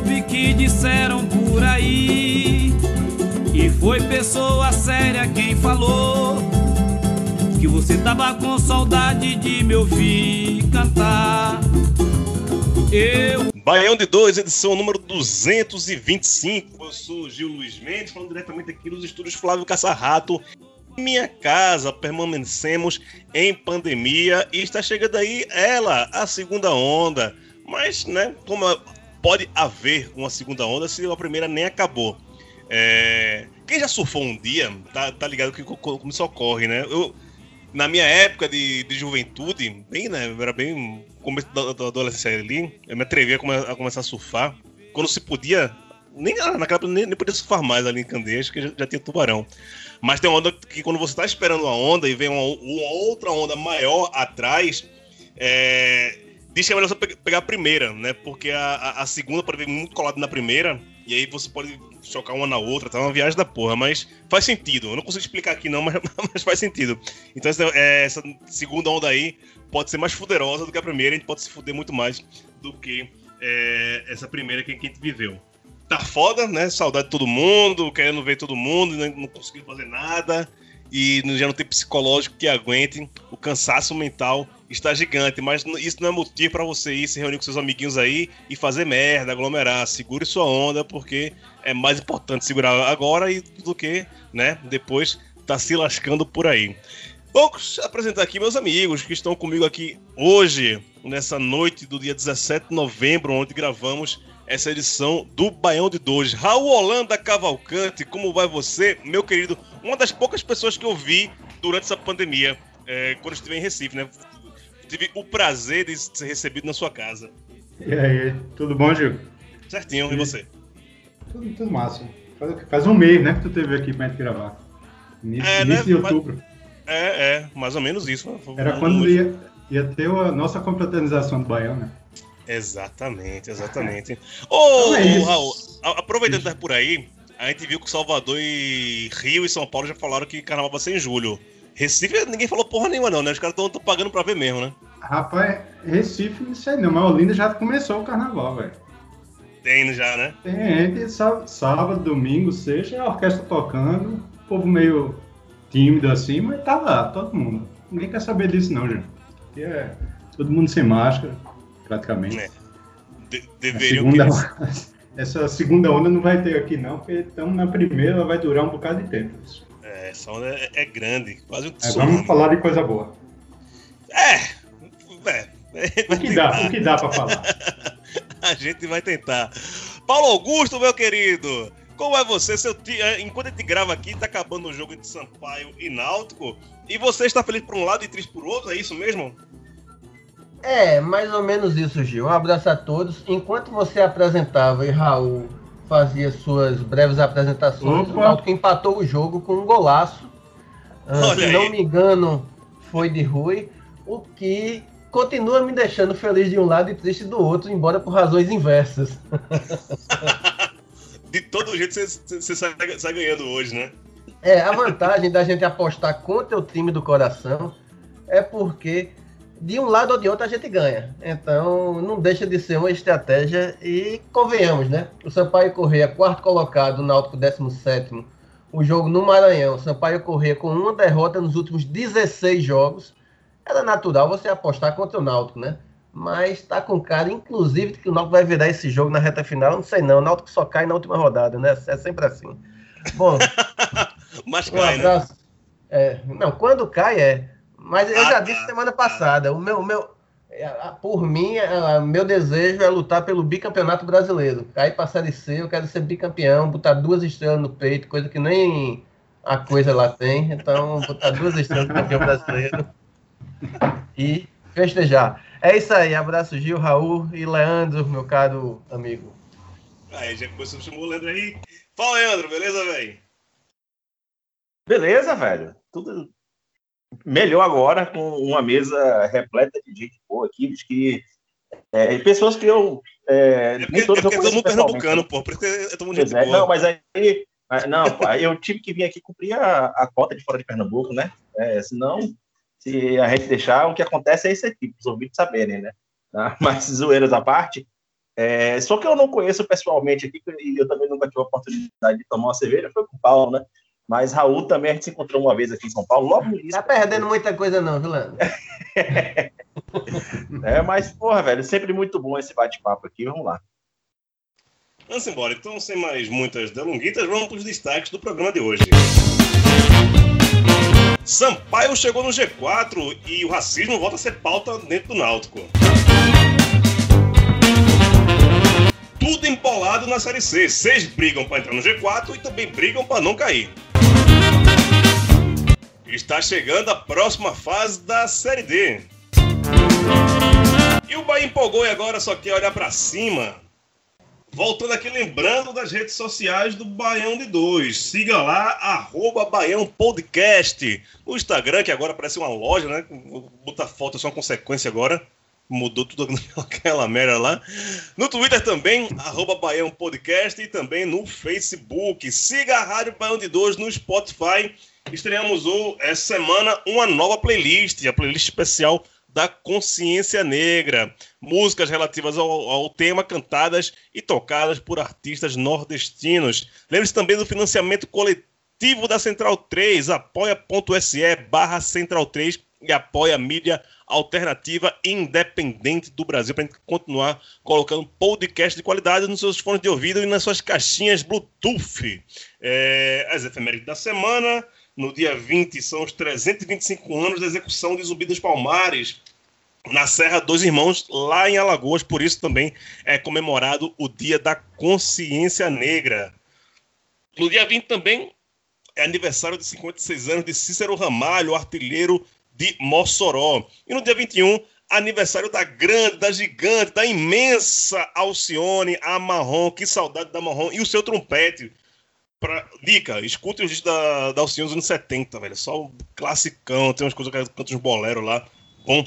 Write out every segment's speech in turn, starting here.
Soube que disseram por aí. E foi pessoa séria quem falou. Que você tava com saudade de me ouvir cantar. Eu. Baião de 2, edição número 225. Eu sou Gil Luiz Mendes, falando diretamente aqui nos estúdios Flávio Caçarrato. Minha casa, permanecemos em pandemia e está chegando aí ela, a segunda onda. Mas, né, como pode haver uma segunda onda se a primeira nem acabou. É... Quem já surfou um dia, tá, tá ligado que como isso ocorre, né? Eu, na minha época de, de juventude, bem, né? Era bem começo da, da adolescência ali, eu me atrevi a, come, a, começar a surfar. Quando se podia, nem naquela época nem, nem podia surfar mais ali em Candeias, que já, já, tinha tubarão. Mas tem uma onda que quando você tá esperando uma onda e vem uma, uma outra onda maior atrás, é, diz que é melhor você pegar a primeira, né? Porque a, a, segunda pode vir muito colada na primeira, e aí você pode chocar uma na outra, tá uma viagem da porra, mas faz sentido. Eu não consigo explicar aqui não, mas, mas faz sentido. Então essa, é, essa, segunda onda aí pode ser mais fuderosa do que a primeira, a gente pode se fuder muito mais do que é, essa primeira que, que a gente viveu. Tá foda, né? Saudade de todo mundo, querendo ver todo mundo, não, não conseguindo fazer nada e já não tem psicológico que aguente o cansaço mental está gigante, mas isso não é motivo para você ir se reunir com seus amiguinhos aí e fazer merda, aglomerar. Segure sua onda, porque é mais importante segurar agora do que, né, depois tá se lascando por aí. Vou apresentar aqui meus amigos que estão comigo aqui hoje, nessa noite do dia 17 de novembro, onde gravamos essa edição do Baião de Dois. Raul Holanda Cavalcante, como vai você, meu querido? Uma das poucas pessoas que eu vi durante essa pandemia, é, quando estive em Recife, né? Tive o prazer de ser recebido na sua casa. E aí, tudo bom, Gil? Certinho, e, e você? Tudo, tudo massa. Faz, faz, um mês, né, que tu teve aqui pra gente gravar. Início, é, início né? de outubro. É, é, mais ou menos isso. Era quando ia, ia ter a nossa confraternização do Baião, né? Exatamente, exatamente. Ô, oh, é Raul, aproveitando estar por aí, a gente viu que Salvador e Rio e São Paulo já falaram que carnaval vai ser em julho. Recife, ninguém falou porra nenhuma, não, né? Os caras estão pagando pra ver mesmo, né? Rapaz, Recife, não sei não, mas Olinda já começou o carnaval, velho. Tem já, né? Tem, sábado, sábado, domingo, sexta, a orquestra tocando, o povo meio tímido assim, mas tá lá, todo mundo. Ninguém quer saber disso, não, gente. Porque é todo mundo sem máscara praticamente. É. De deveriam segunda, Essa segunda onda não vai ter aqui, não, porque estamos na primeira, ela vai durar um bocado de tempo. É, essa onda é, é grande, quase um é, Vamos falar de coisa boa. É, é. O que dá, o que dá para falar? a gente vai tentar. Paulo Augusto, meu querido, como é você? Seu tia, é, enquanto a gente grava aqui, tá acabando o jogo entre Sampaio e Náutico, e você está feliz por um lado e triste por outro, é isso mesmo? É, mais ou menos isso, Gil. Um abraço a todos. Enquanto você apresentava e Raul fazia suas breves apresentações, Opa. o Náutico empatou o jogo com um golaço. Uh, se não me engano, foi de Rui, o que continua me deixando feliz de um lado e triste do outro, embora por razões inversas. de todo jeito você sai, sai ganhando hoje, né? É, a vantagem da gente apostar contra o time do coração é porque de um lado ou de outro a gente ganha. Então não deixa de ser uma estratégia e convenhamos, né? O Sampaio Correia, quarto colocado, o Náutico 17 o jogo no Maranhão, o Sampaio Correia com uma derrota nos últimos 16 jogos. Era natural você apostar contra o Náutico, né? Mas tá com cara, inclusive, que o Náutico vai virar esse jogo na reta final. Não sei não, o Náutico só cai na última rodada, né? É sempre assim. Bom, Mas cai, um abraço. né? É, não, quando cai é. Mas eu ah, já disse semana passada, o meu, o meu, É, por mim, é, meu desejo é lutar pelo bicampeonato brasileiro. Cair para a Série C, eu quero ser bicampeão, botar duas estrelas no peito, coisa que nem a coisa lá tem. Então, botar duas estrelas no campeão brasileiro e festejar. É isso aí. Abraço, Gil, Raul e Leandro, meu caro amigo. Aí, já começou a chamar o Leandro aí. Fala, Leandro, beleza, velho? Beleza, velho. Tudo melhor agora com uma mesa repleta de gente boa aqui, que é, pessoas que eu é, é porque, nem todos é porque eu todo mundo pernambucano, pô, por isso que é todo mundo é, Não, mas aí não, eu tive que vir aqui cumprir a, a cota de fora de Pernambuco, né? É, senão, se a gente deixar, o que acontece é isso aqui, os ouvintes saberem, né? Tá? Mas zoeiras à parte, é, só que eu não conheço pessoalmente aqui, e eu também nunca tive a oportunidade de tomar uma cerveja, foi com o Paulo, né? Mas Raul também a gente se encontrou uma vez aqui em São Paulo, logo no início. Tá perdendo muita coisa, não, Vilano. é, mas, porra, velho, sempre muito bom esse bate-papo aqui. Vamos lá. Vamos embora. Então, sem mais muitas delonguitas, vamos para os destaques do programa de hoje. Sampaio chegou no G4 e o racismo volta a ser pauta dentro do Náutico. Tudo empolado na Série C. Seis brigam para entrar no G4 e também brigam para não cair. Está chegando a próxima fase da Série D. E o Bahia empolgou e agora só quer olhar para cima. Voltando aqui, lembrando das redes sociais do Baião de Dois. Siga lá, arroba Baião Podcast. O Instagram, que agora parece uma loja, né? Botar foto é só uma consequência agora. Mudou tudo aquela merda lá. No Twitter também, arroba Baião Podcast. E também no Facebook. Siga a Rádio Baião de Dois no Spotify estreamos o, essa semana uma nova playlist, a playlist especial da Consciência Negra. Músicas relativas ao, ao, tema cantadas e tocadas por artistas nordestinos. Lembre-se também do financiamento coletivo da Central 3, apoia.se barra Central 3 e apoia a mídia alternativa independente do Brasil para continuar colocando podcast de qualidade nos seus fones de ouvido e nas suas caixinhas Bluetooth. É, as efemérides da semana, no dia 20, são os 325 anos da execução de Zumbi dos Palmares, na Serra dos Irmãos, lá em Alagoas. Por isso também é comemorado o Dia da Consciência Negra. No dia 20 também é aniversário de 56 anos de Cícero Ramalho, artilheiro de Mossoró. E no dia 21, aniversário da grande, da gigante, da imensa Alcione, a Marrom. Que saudade da Marrom. E o seu trompete, Pra... Dica, escute os discos da, da Alcione dos anos 70, velho. Só um classicão, tem umas coisas que cantam uns boleros lá. Bom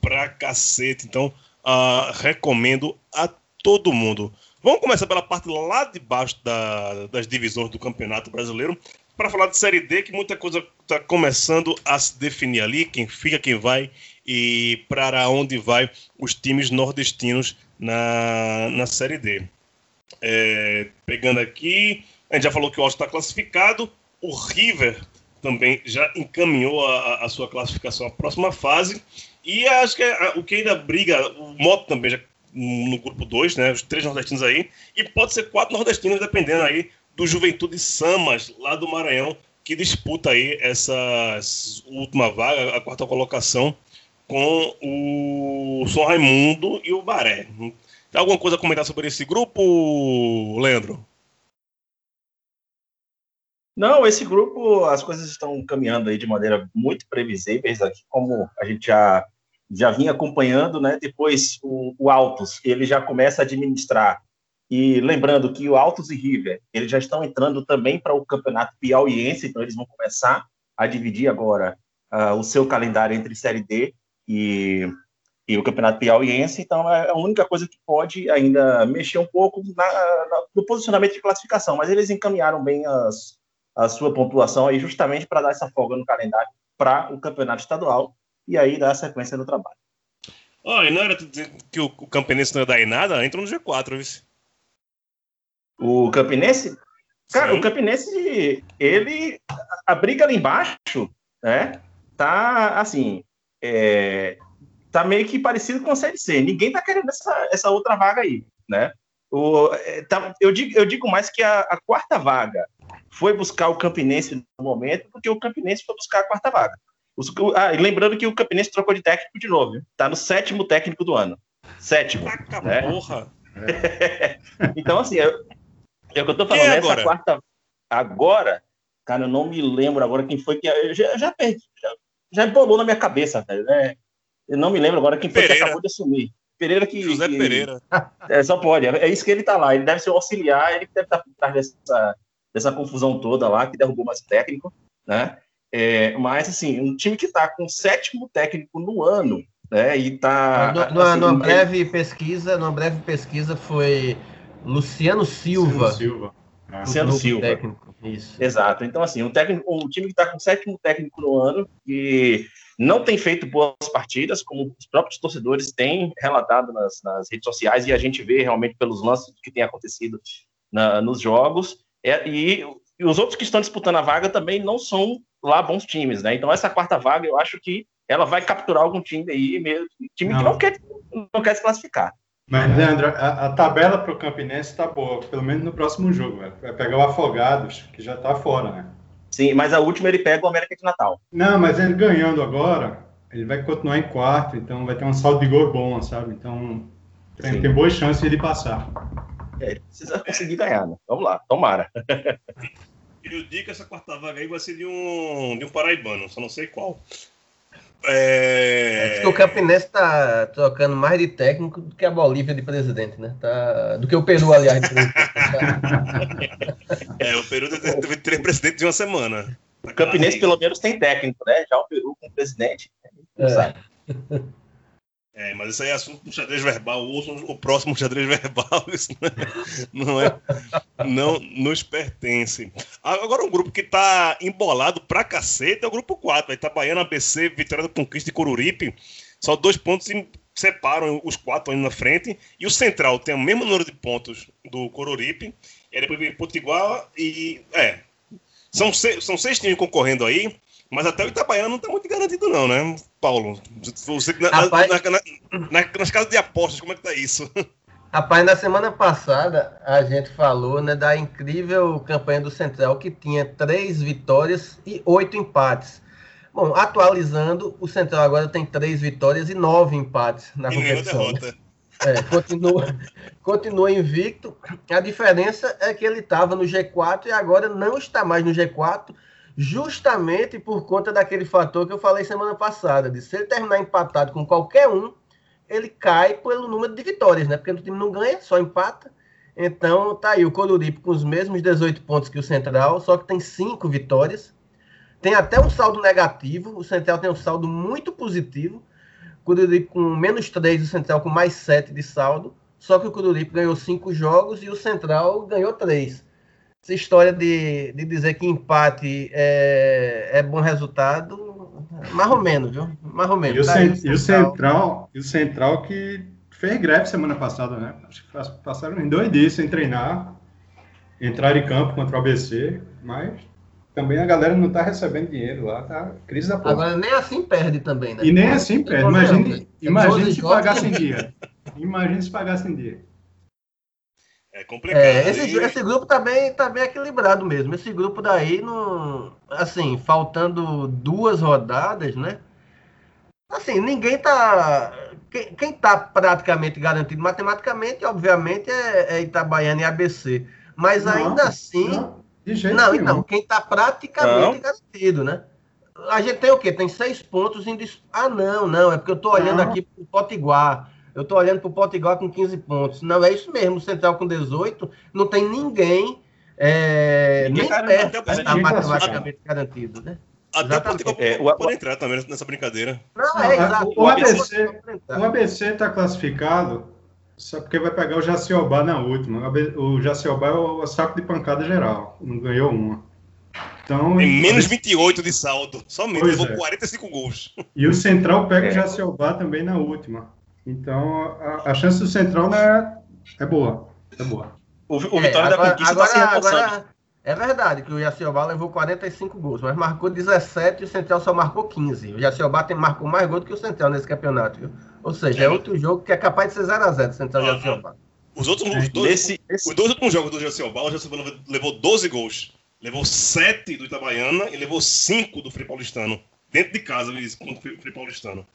pra cacete. Então, uh, recomendo a todo mundo. Vamos começar pela parte lá de baixo da, das divisões do Campeonato Brasileiro para falar de Série D, que muita coisa está começando a se definir ali, quem fica, quem vai e para onde vai os times nordestinos na, na Série D. É, pegando aqui, a gente já falou que o Alto está classificado. O River também já encaminhou a, a, sua classificação à próxima fase. E acho que é, o que ainda briga, o Moto também já no grupo 2, né? Os três nordestinos aí. E pode ser quatro nordestinos, dependendo aí do Juventude Samas, lá do Maranhão, que disputa aí essa última vaga, a quarta colocação, com o São Raimundo e o Baré. Tem alguma coisa a comentar sobre esse grupo, Leandro? Não, esse grupo, as coisas estão caminhando aí de maneira muito previsíveis, aqui como a gente já, já vinha acompanhando, né? Depois o, o Altos, ele já começa a administrar. E lembrando que o Altos e River, eles já estão entrando também para o campeonato piauiense, então eles vão começar a dividir agora uh, o seu calendário entre Série D e, e o campeonato piauiense, então é a única coisa que pode ainda mexer um pouco na, na, no posicionamento de classificação, mas eles encaminharam bem as, a sua pontuação aí justamente para dar essa folga no calendário para o campeonato estadual e aí dar sequência no trabalho. Oh, e não era que o Campinense não ia dar em nada? Entra no G4, viu? O Campinense? Cara, Sim. o Campinense, ele. A briga ali embaixo, né? Tá assim. É, tá meio que parecido com a Série C. Ninguém tá querendo essa, essa outra vaga aí, né? O, é, tá, eu, digo, eu digo mais que a, a quarta vaga foi buscar o Campinense no momento, porque o Campinense foi buscar a quarta vaga. Os, ah, lembrando que o Campinense trocou de técnico de novo. Tá no sétimo técnico do ano. Sétimo. Taca né? porra. então, assim, é, é o que eu tô falando. É Nessa agora? quarta. Agora, cara, eu não me lembro agora quem foi que. Eu já, já perdi. Já, já embolou na minha cabeça, velho. Né? Eu não me lembro agora quem foi que Pereira. acabou de assumir. Pereira que. José que- Pereira. É, só pode. É é isso que ele tá lá. Ele deve ser o auxiliar, ele que deve estar por trás dessa, dessa confusão toda lá, que derrubou mais o técnico, né? É, mas, assim, um time que tá com o sétimo técnico no ano, né? E tá. Numa, assim, numa ele- breve pesquisa, numa breve pesquisa foi Luciano Silva. Silva. Ah, Luciano Silva. técnico. Isso. Exato. Então, assim, um, técnico, um time que está com o sétimo técnico no ano e não tem feito boas partidas, como os próprios torcedores têm relatado nas, nas redes sociais, e a gente vê realmente pelos lances que tem acontecido na- nos jogos. É, e, e os outros que estão disputando a vaga também não são lá bons times, né? Então, essa quarta vaga, eu acho que ela vai capturar algum time aí, mesmo, time que Não. não quer, não quer se classificar. Mas, Leandro, a, a tabela pro Campinense tá boa, pelo menos no próximo jogo, velho. Vai pegar o Afogados, que já tá fora, né? Sim, mas a última ele pega o América de Natal. Não, mas ele ganhando agora, ele vai continuar em quarto, então vai ter um saldo de gol bom, sabe? Então tem, Sim. tem boas chances de ele passar. É, ele precisa conseguir ganhar, né? Vamos lá, tomara. Eu digo que essa quarta vaga aí vai ser de um, de um paraibano, só não sei qual. É... Acho que o Campinense tá trocando mais de técnico do que a Bolívia de presidente, né? Tá... Do que o Peru, aliás, é, o Peru teve teve três presidentes de uma semana. O Campinense, pelo menos, tem técnico, né? Já o Peru com presidente. Não É. sabe. É, mas isso aí é assunto do xadrez verbal. Ouçam o próximo xadrez verbal. Isso não é, não nos pertence. Agora, um grupo que tá embolado pra cacete é o grupo 4. Itabaiana, ABC, Vitória do Conquista e Coruripe. Só dois pontos separam os quatro ali na frente. E o Central tem o mesmo número de pontos do Coruripe. E aí depois vem Potiguar e. É. São seis, são seis times concorrendo aí. Mas até o Itabaiana não tá muito garantido, não, né, Paulo? Você, na- Rapaz- na- na- na- nas casas de apostas, como é que tá isso? Rapaz, na semana passada a gente falou né, da incrível campanha do Central que tinha três vitórias e oito empates. Bom, atualizando, o Central agora tem três vitórias e nove empates na E competição. né? derrota. É, continua, continua invicto. A diferença é que ele estava no G4 e agora não está mais no G4, justamente por conta daquele fator que eu falei semana passada, de se ele terminar empatado com qualquer um, ele cai pelo número de vitórias, né? Porque o time não ganha, só empata. Então tá aí o Coruripe com os mesmos 18 pontos que o Central, só que tem cinco vitórias. Tem até um saldo negativo, o Central tem um saldo muito positivo. O Coruripe com menos 3, o Central com mais 7 de saldo. Só que o Coruripe ganhou cinco jogos e o Central ganhou três. Essa história de, de dizer que empate é, é bom resultado, mais ou menos, viu? Mais ou E menos. o, Tá e o Central, e o Central que fez greve semana passada, né? Acho que faz- passaram em dois dias sem treinar, entraram em campo contra o ABC, mas também a galera não tá recebendo dinheiro lá, tá crise da porra. Agora nem assim perde também, né? e nem assim, perde. Imagine, imagine 12 se pagasse em dia. Imagine se pagasse em dia. É complicado. É, esse, esse grupo tá bem, tá bem equilibrado mesmo. Esse grupo daí, não, assim, faltando duas rodadas, né? Assim, ninguém tá. Quem, quem tá praticamente garantido matematicamente, obviamente, é, é Itabaiana e ABC. Mas Não, ainda assim. Não, de jeito Não, nenhum. então, quem tá praticamente Não. garantido, né? A gente tem o quê? Tem seis pontos em dis... Ah, não, não, é porque eu tô olhando Não. aqui pro Potiguar. Eu tô olhando pro Potiguar com 15 pontos. Não, é isso mesmo, o Central com 18, não tem ninguém, é, Ninguém nem perto até ninguém matematicamente garantido, né? Até o. Portugal É, o- pode, entrar também nessa brincadeira. Não, é a- exato. o ABC Tá. O ABC está classificado só porque vai pegar o Jaciobá na última. O O Jaciobá é o saco de pancada geral. Não ganhou uma. Então, Tem menos 28 de saldo. Somente. Pois Levou é. 45 gols. E o Central pega É. o Jaciobá também na última. Então, a, a chance do Central né, é boa. É boa. O, o É, Vitória da agora, Conquista agora, está se reforçando. agora é verdade que o Jaciobá levou 45 gols, mas marcou 17 e o Central só marcou 15. O Jaciobá tem, marcou mais gols do que o Central nesse campeonato, viu? Ou seja, é, É. outro jogo que é capaz de ser 0x0 Central e Aham. Jaciobá. Os outros os dois, Nesse, os dois últimos jogos do Jaciobá, o Jaciobá levou 12 gols. Levou 7 do Itabaiana e levou 5 do Frei Paulistano. dentro de casa, isso, contra o Felipe Paulistano.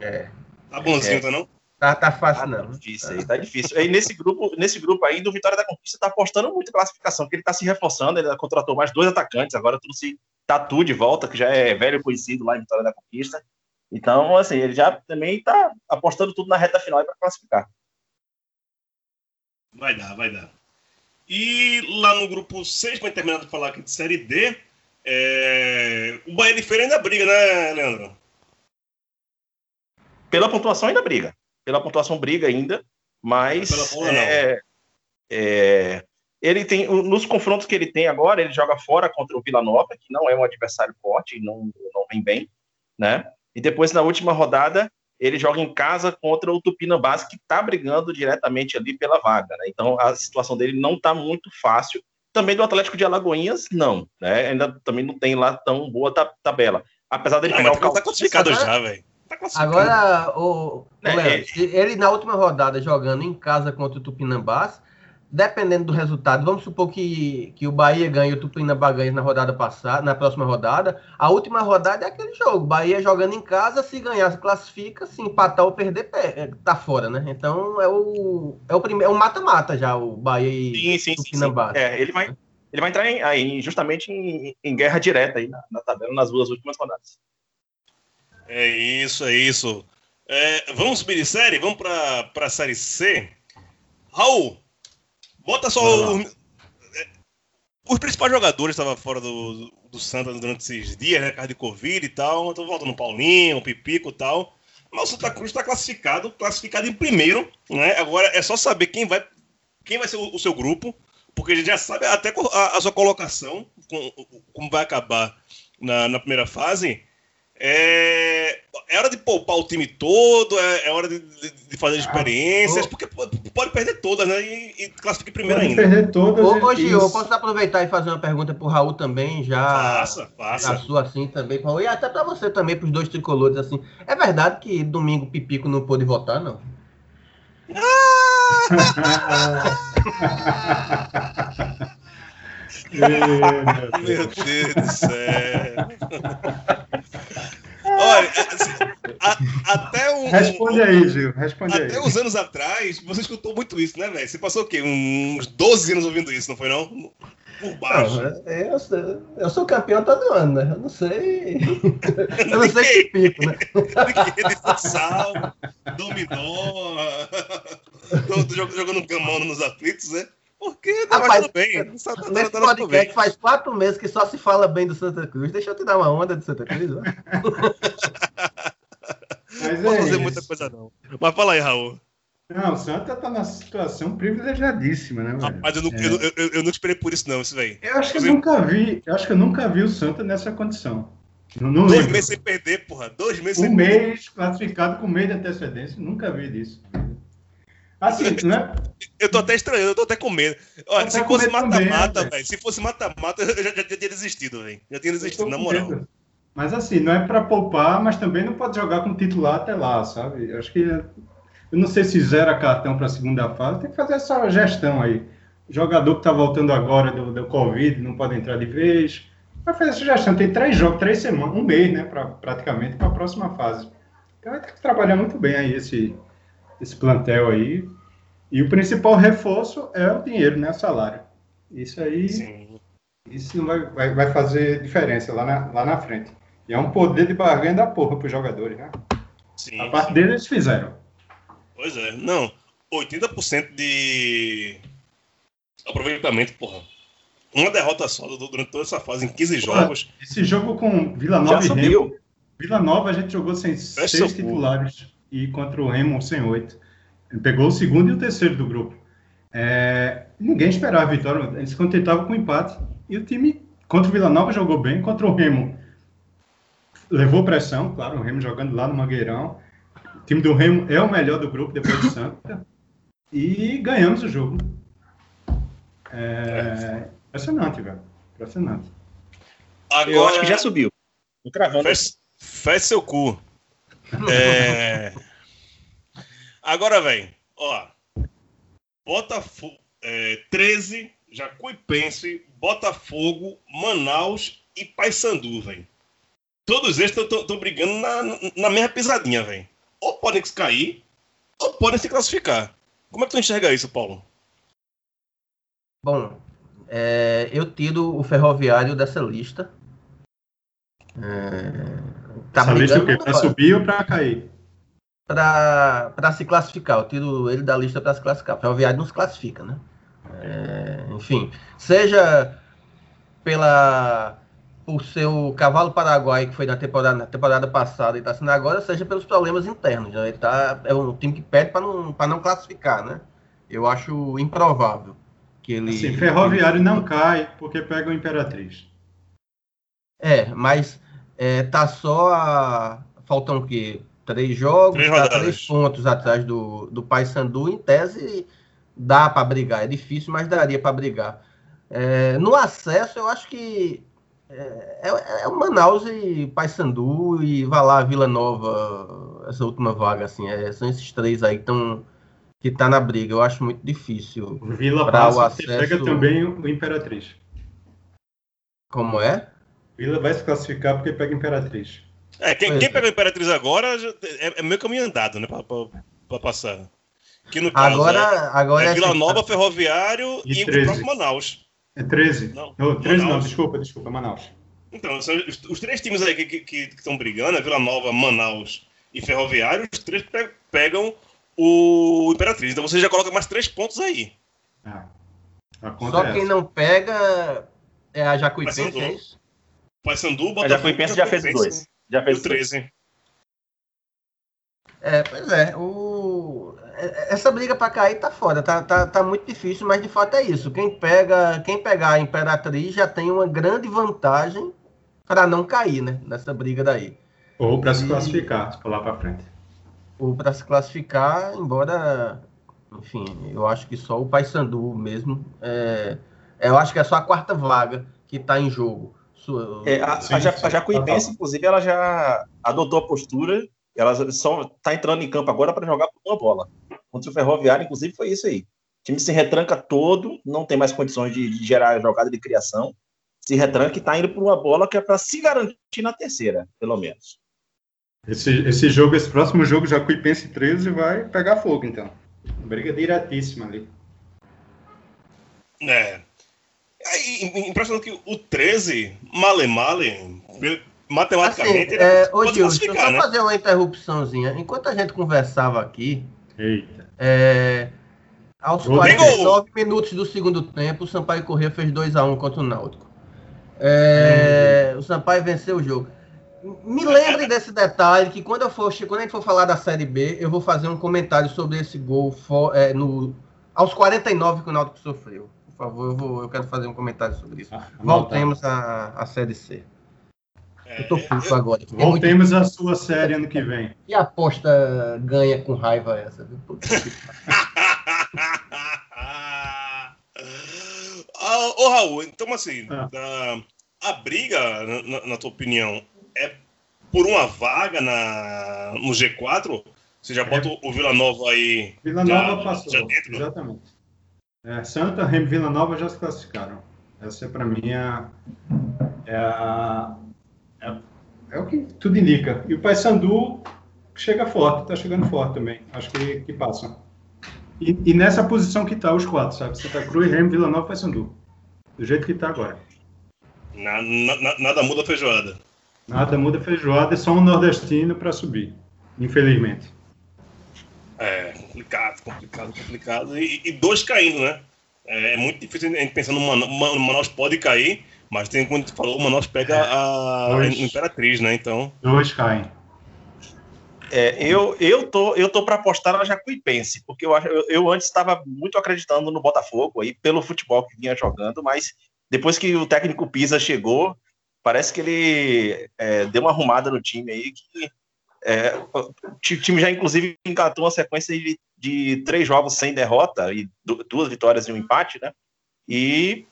É. Tá bonzinho, É. tá não? Tá, tá fácil, Ah, tá não. difícil aí, tá difícil. Aí nesse grupo, nesse grupo aí do Vitória da Conquista tá apostando muito em classificação, porque ele tá se reforçando, ele contratou mais dois atacantes, agora trouxe Tatu de volta, que já é velho conhecido lá em Vitória da Conquista. Então, assim, ele já também tá apostando tudo na reta final para classificar. Vai dar, vai dar. E lá no grupo 6, para terminar de falar aqui de Série D, é, o Bahia de Feira ainda briga, né, Leandro? Pela pontuação ainda briga. Pela pontuação briga ainda, mas é, é, ele tem nos confrontos que ele tem agora, ele joga fora contra o Vila Nova, que não é um adversário forte, não não vem bem, né? E depois na última rodada ele joga em casa contra o Tupinambás, que está brigando diretamente ali pela vaga, né? Então a situação dele não está muito fácil. Também do Atlético de Alagoinhas, não, né? Ainda também não tem lá tão boa ta- tabela. Apesar dele Ah, pegar o tá Cal- classificado Agora- já, velho. Tá classificado. Agora, o, o É, Léo, é- se ele na última rodada jogando em casa contra o Tupinambás, dependendo do resultado, vamos supor que, que o Bahia ganhe o Tupinambá ganhe na rodada passada, na próxima rodada, a última rodada é aquele jogo, Bahia jogando em casa, se ganhar se classifica, se empatar ou perder, pe- é, tá fora, né? Então é o é o primeiro, é o mata-mata já o Bahia e Sim, sim, sim, sim. Tupinambás. É, ele vai, ele vai entrar em, aí, justamente em, em guerra direta aí na, na tabela nas duas últimas rodadas. É isso, é isso. É, vamos subir de série? Vamos pra, pra série C? Raul, bota só os, é, os principais jogadores estavam fora do, do Santa durante esses dias, né? Por de Covid e tal. Tô voltando o Paulinho, o Pipico e tal. Mas o Santa Cruz está classificado, classificado em primeiro, né? Agora é só saber quem vai, quem vai ser o, o seu grupo, porque a gente já sabe até a, a sua colocação, com- como vai acabar na, na primeira fase. É, é hora de poupar o time todo, é, é hora de, de- de fazer experiências, ô. porque pode, perder todas, né? E, e classifica em primeiro Pode ainda. perder todas. Ô, ô Gil, posso aproveitar e fazer uma pergunta pro Raul também, já. Faça, A faça. sua assim também, Raul, e até pra você também, pros dois tricolores, assim. É verdade que domingo Pipico não pôde votar, não? É, Meu Deus do céu. Olha, assim, a- até um. Responde aí, Gil. Responde Até aí. uns anos atrás, você escutou muito isso, né, velho? Você passou o quê? Uns 12 anos ouvindo isso, não foi não? Por baixo. Não, eu, sou, eu sou campeão todo ano, né? Eu não sei. Eu não sei que pico, né? de futsal, dominó, tô- tô jog- jogando gamão nos aflitos, né? Porque tá Rapaz, tudo bem. Tá, Nesse tudo bem. podcast faz quatro meses que só se fala bem do Santa Cruz. Deixa eu te dar uma onda do Santa Cruz? Mas Não posso é fazer isso. muita coisa, não. Mas fala aí, Raul. Não, o Santa tá numa situação privilegiadíssima, né, velho? Rapaz, eu não, É. eu, eu, eu- não esperei por isso, não, isso, velho. Eu acho que eu nunca vi, eu acho que eu nunca vi o Santa nessa condição. Não, não Dois lembro. meses sem perder, porra. Dois meses Um sem perder. mês classificado com mês de antecedência, nunca vi disso. Assim, não é? Eu tô até estranhando, eu tô até com medo. Olha, se tô com fosse medo também, mata-mata, velho. velho. Se fosse mata-mata, eu já, já, já tinha desistido, velho. Já tinha desistido, na moral. medo. Mas assim, não é para poupar, mas também não pode jogar com titular até lá, sabe? Eu acho que eu não sei se zera cartão para a segunda fase, tem que fazer essa gestão aí. O jogador que está voltando agora do, do Covid não pode entrar de vez. Vai fazer essa gestão. Tem três jogos, três semanas, um mês, né, pra, praticamente, para a próxima fase. Então vai ter que trabalhar muito bem aí esse, esse plantel aí. E o principal reforço é o dinheiro, né? O salário. Isso aí. Sim. Isso não vai, vai, vai fazer diferença lá na, lá na frente. E é um poder de barganha da porra para os jogadores, né? Sim. A parte deles eles fizeram. Pois é. Não, 80% de aproveitamento, porra. Uma derrota só du- durante toda essa fase, em 15 jogos. Esse jogo com Vila Já Nova e Remo. Vila Nova a gente jogou sem Fecha seis titulares e contra o Remo sem oito. Ele pegou o segundo e o terceiro do grupo. É, ninguém esperava a vitória, eles se contentavam com o empate. E o time contra o Vila Nova jogou bem, contra o Remo levou pressão, claro, o Remo jogando lá no Mangueirão. O time do Remo é o melhor do grupo depois do Santa. E ganhamos o jogo. É, impressionante, velho. Impressionante. Agora, Eu acho que já subiu. Tô feche seu cu. É... Agora, velho, ó. Botafogo, é, 13, Jacuipense, Botafogo, Manaus e Paysandu, velho. todos eles estão brigando na, na mesma pisadinha, velho. Ou podem cair, ou podem se classificar. Como é que tu enxerga isso, Paulo? Bom, é, eu tiro o Ferroviário dessa lista. É, tá Essa lista o quê? Para subir ou para cair? Para se classificar. Eu tiro ele da lista para se classificar. Ferroviário não se classifica, né? É, enfim, seja pela por ser o cavalo paraguai que foi na temporada, na temporada passada e está sendo agora, seja pelos problemas internos. Né? Ele tá, é um time que pede para não, não classificar, né? Eu acho improvável que ele. Sim, Ferroviário não cai porque pega o Imperatriz. É, mas é, tá só a. Faltam o quê? Três jogos, três, tá três pontos atrás do, do Paysandu. Em tese, dá para brigar. É difícil, mas daria para brigar. É, no acesso, eu acho que é, é, é o Manaus e Paysandu e vai lá Vila Nova, essa última vaga, assim. É, são esses três aí que estão que tá na briga. Eu acho muito difícil. Vila passa, o acesso... pega também o Imperatriz. Como é? Vila vai se classificar porque pega Imperatriz. É, quem, quem é. pega Imperatriz agora é, é meio caminho andado, né, para passar. Que no caso agora, é, agora é Vila Nova, Ferroviário e, e o próprio Manaus. É 13. Não, não 13 não, desculpa, desculpa, Manaus. Então, os, os três times aí que estão brigando, é Vila Nova, Manaus e Ferroviário, os três pegam o Imperatriz. Então você já coloca mais três pontos aí. Ah, Só quem não pega é a Jacuipense, é isso? Paysandu, Botafogo... A Jacuipense já fez dois. Já fez 13. É, pois é. O... É, essa briga para cair tá foda, tá, tá, tá muito difícil, mas de fato é isso. Quem pega, quem pegar a Imperatriz já tem uma grande vantagem para não cair, né? Nessa briga daí. Ou para se classificar, se lá para frente para se classificar, embora, enfim, eu acho que só o Paysandu mesmo. É, eu acho que é só a quarta vaga que está em jogo. É, a, sim, a, a Jacuipense, inclusive, ela já adotou a postura, ela só está entrando em campo agora para jogar por uma bola. Contra o Ferroviário, inclusive, foi isso aí. O time se retranca todo, não tem mais condições de, de gerar jogada de criação, se retranca e está indo por uma bola que é para se garantir na terceira, pelo menos. Esse, esse jogo, esse próximo jogo, Jacuipense 13 vai pegar fogo, então. Briga diretíssima ali. É. é impressionante que o 13, male male, matematicamente, assim, é, ô, Gil, deixa eu só né? fazer uma interrupçãozinha. Enquanto a gente conversava aqui, Eita. É, aos 49 minutos do segundo tempo, o Sampaio Corrêa fez 2x1 contra o Náutico. É, o Sampaio venceu o jogo. Me lembre desse detalhe que quando eu for, quando a gente for falar da Série B, eu vou fazer um comentário sobre esse gol for, é, no, aos 49 que o Náutico sofreu. Por favor, eu, vou, eu quero fazer um comentário sobre isso. Ah, Voltemos à, à Série C. É, eu tô puto agora. Voltemos à sua série ano que vem. E aposta ganha com raiva essa, viu? ah, ô, Raul, então assim, ah. a, a briga, na, na tua opinião, é por uma vaga na, no G4? Você já bota é. o Vila Nova aí. Vila Nova passou. Já dentro, exatamente. É, Santa, Remo Vila Nova já se classificaram. Essa é para mim a, é, a, é, é, o que tudo indica. E o Paysandu chega forte, está chegando forte também. Acho que, que passa. E, e, nessa posição que está os quatro, sabe? Santa Cruz, Remo, Vila Nova e Paysandu. Do jeito que está agora. Na, na, nada muda a feijoada. Nada muda feijoada, é só um nordestino para subir, infelizmente. É, complicado, complicado, complicado. E, e dois caindo, né? É, é, muito difícil a gente pensar no Manaus, Manaus pode cair, mas tem como tu falou, o Manaus pega é, a, a Imperatriz, né? Então. Dois caem. É, eu, eu tô, eu tô para apostar na Jacuipense, porque eu, eu, eu antes estava muito acreditando no Botafogo aí, pelo futebol que vinha jogando, mas depois que o técnico Pisa chegou, parece que ele é, deu uma arrumada no time aí que é, o time já inclusive engatou uma sequência de, de, três jogos sem derrota e duas vitórias e um empate, né? E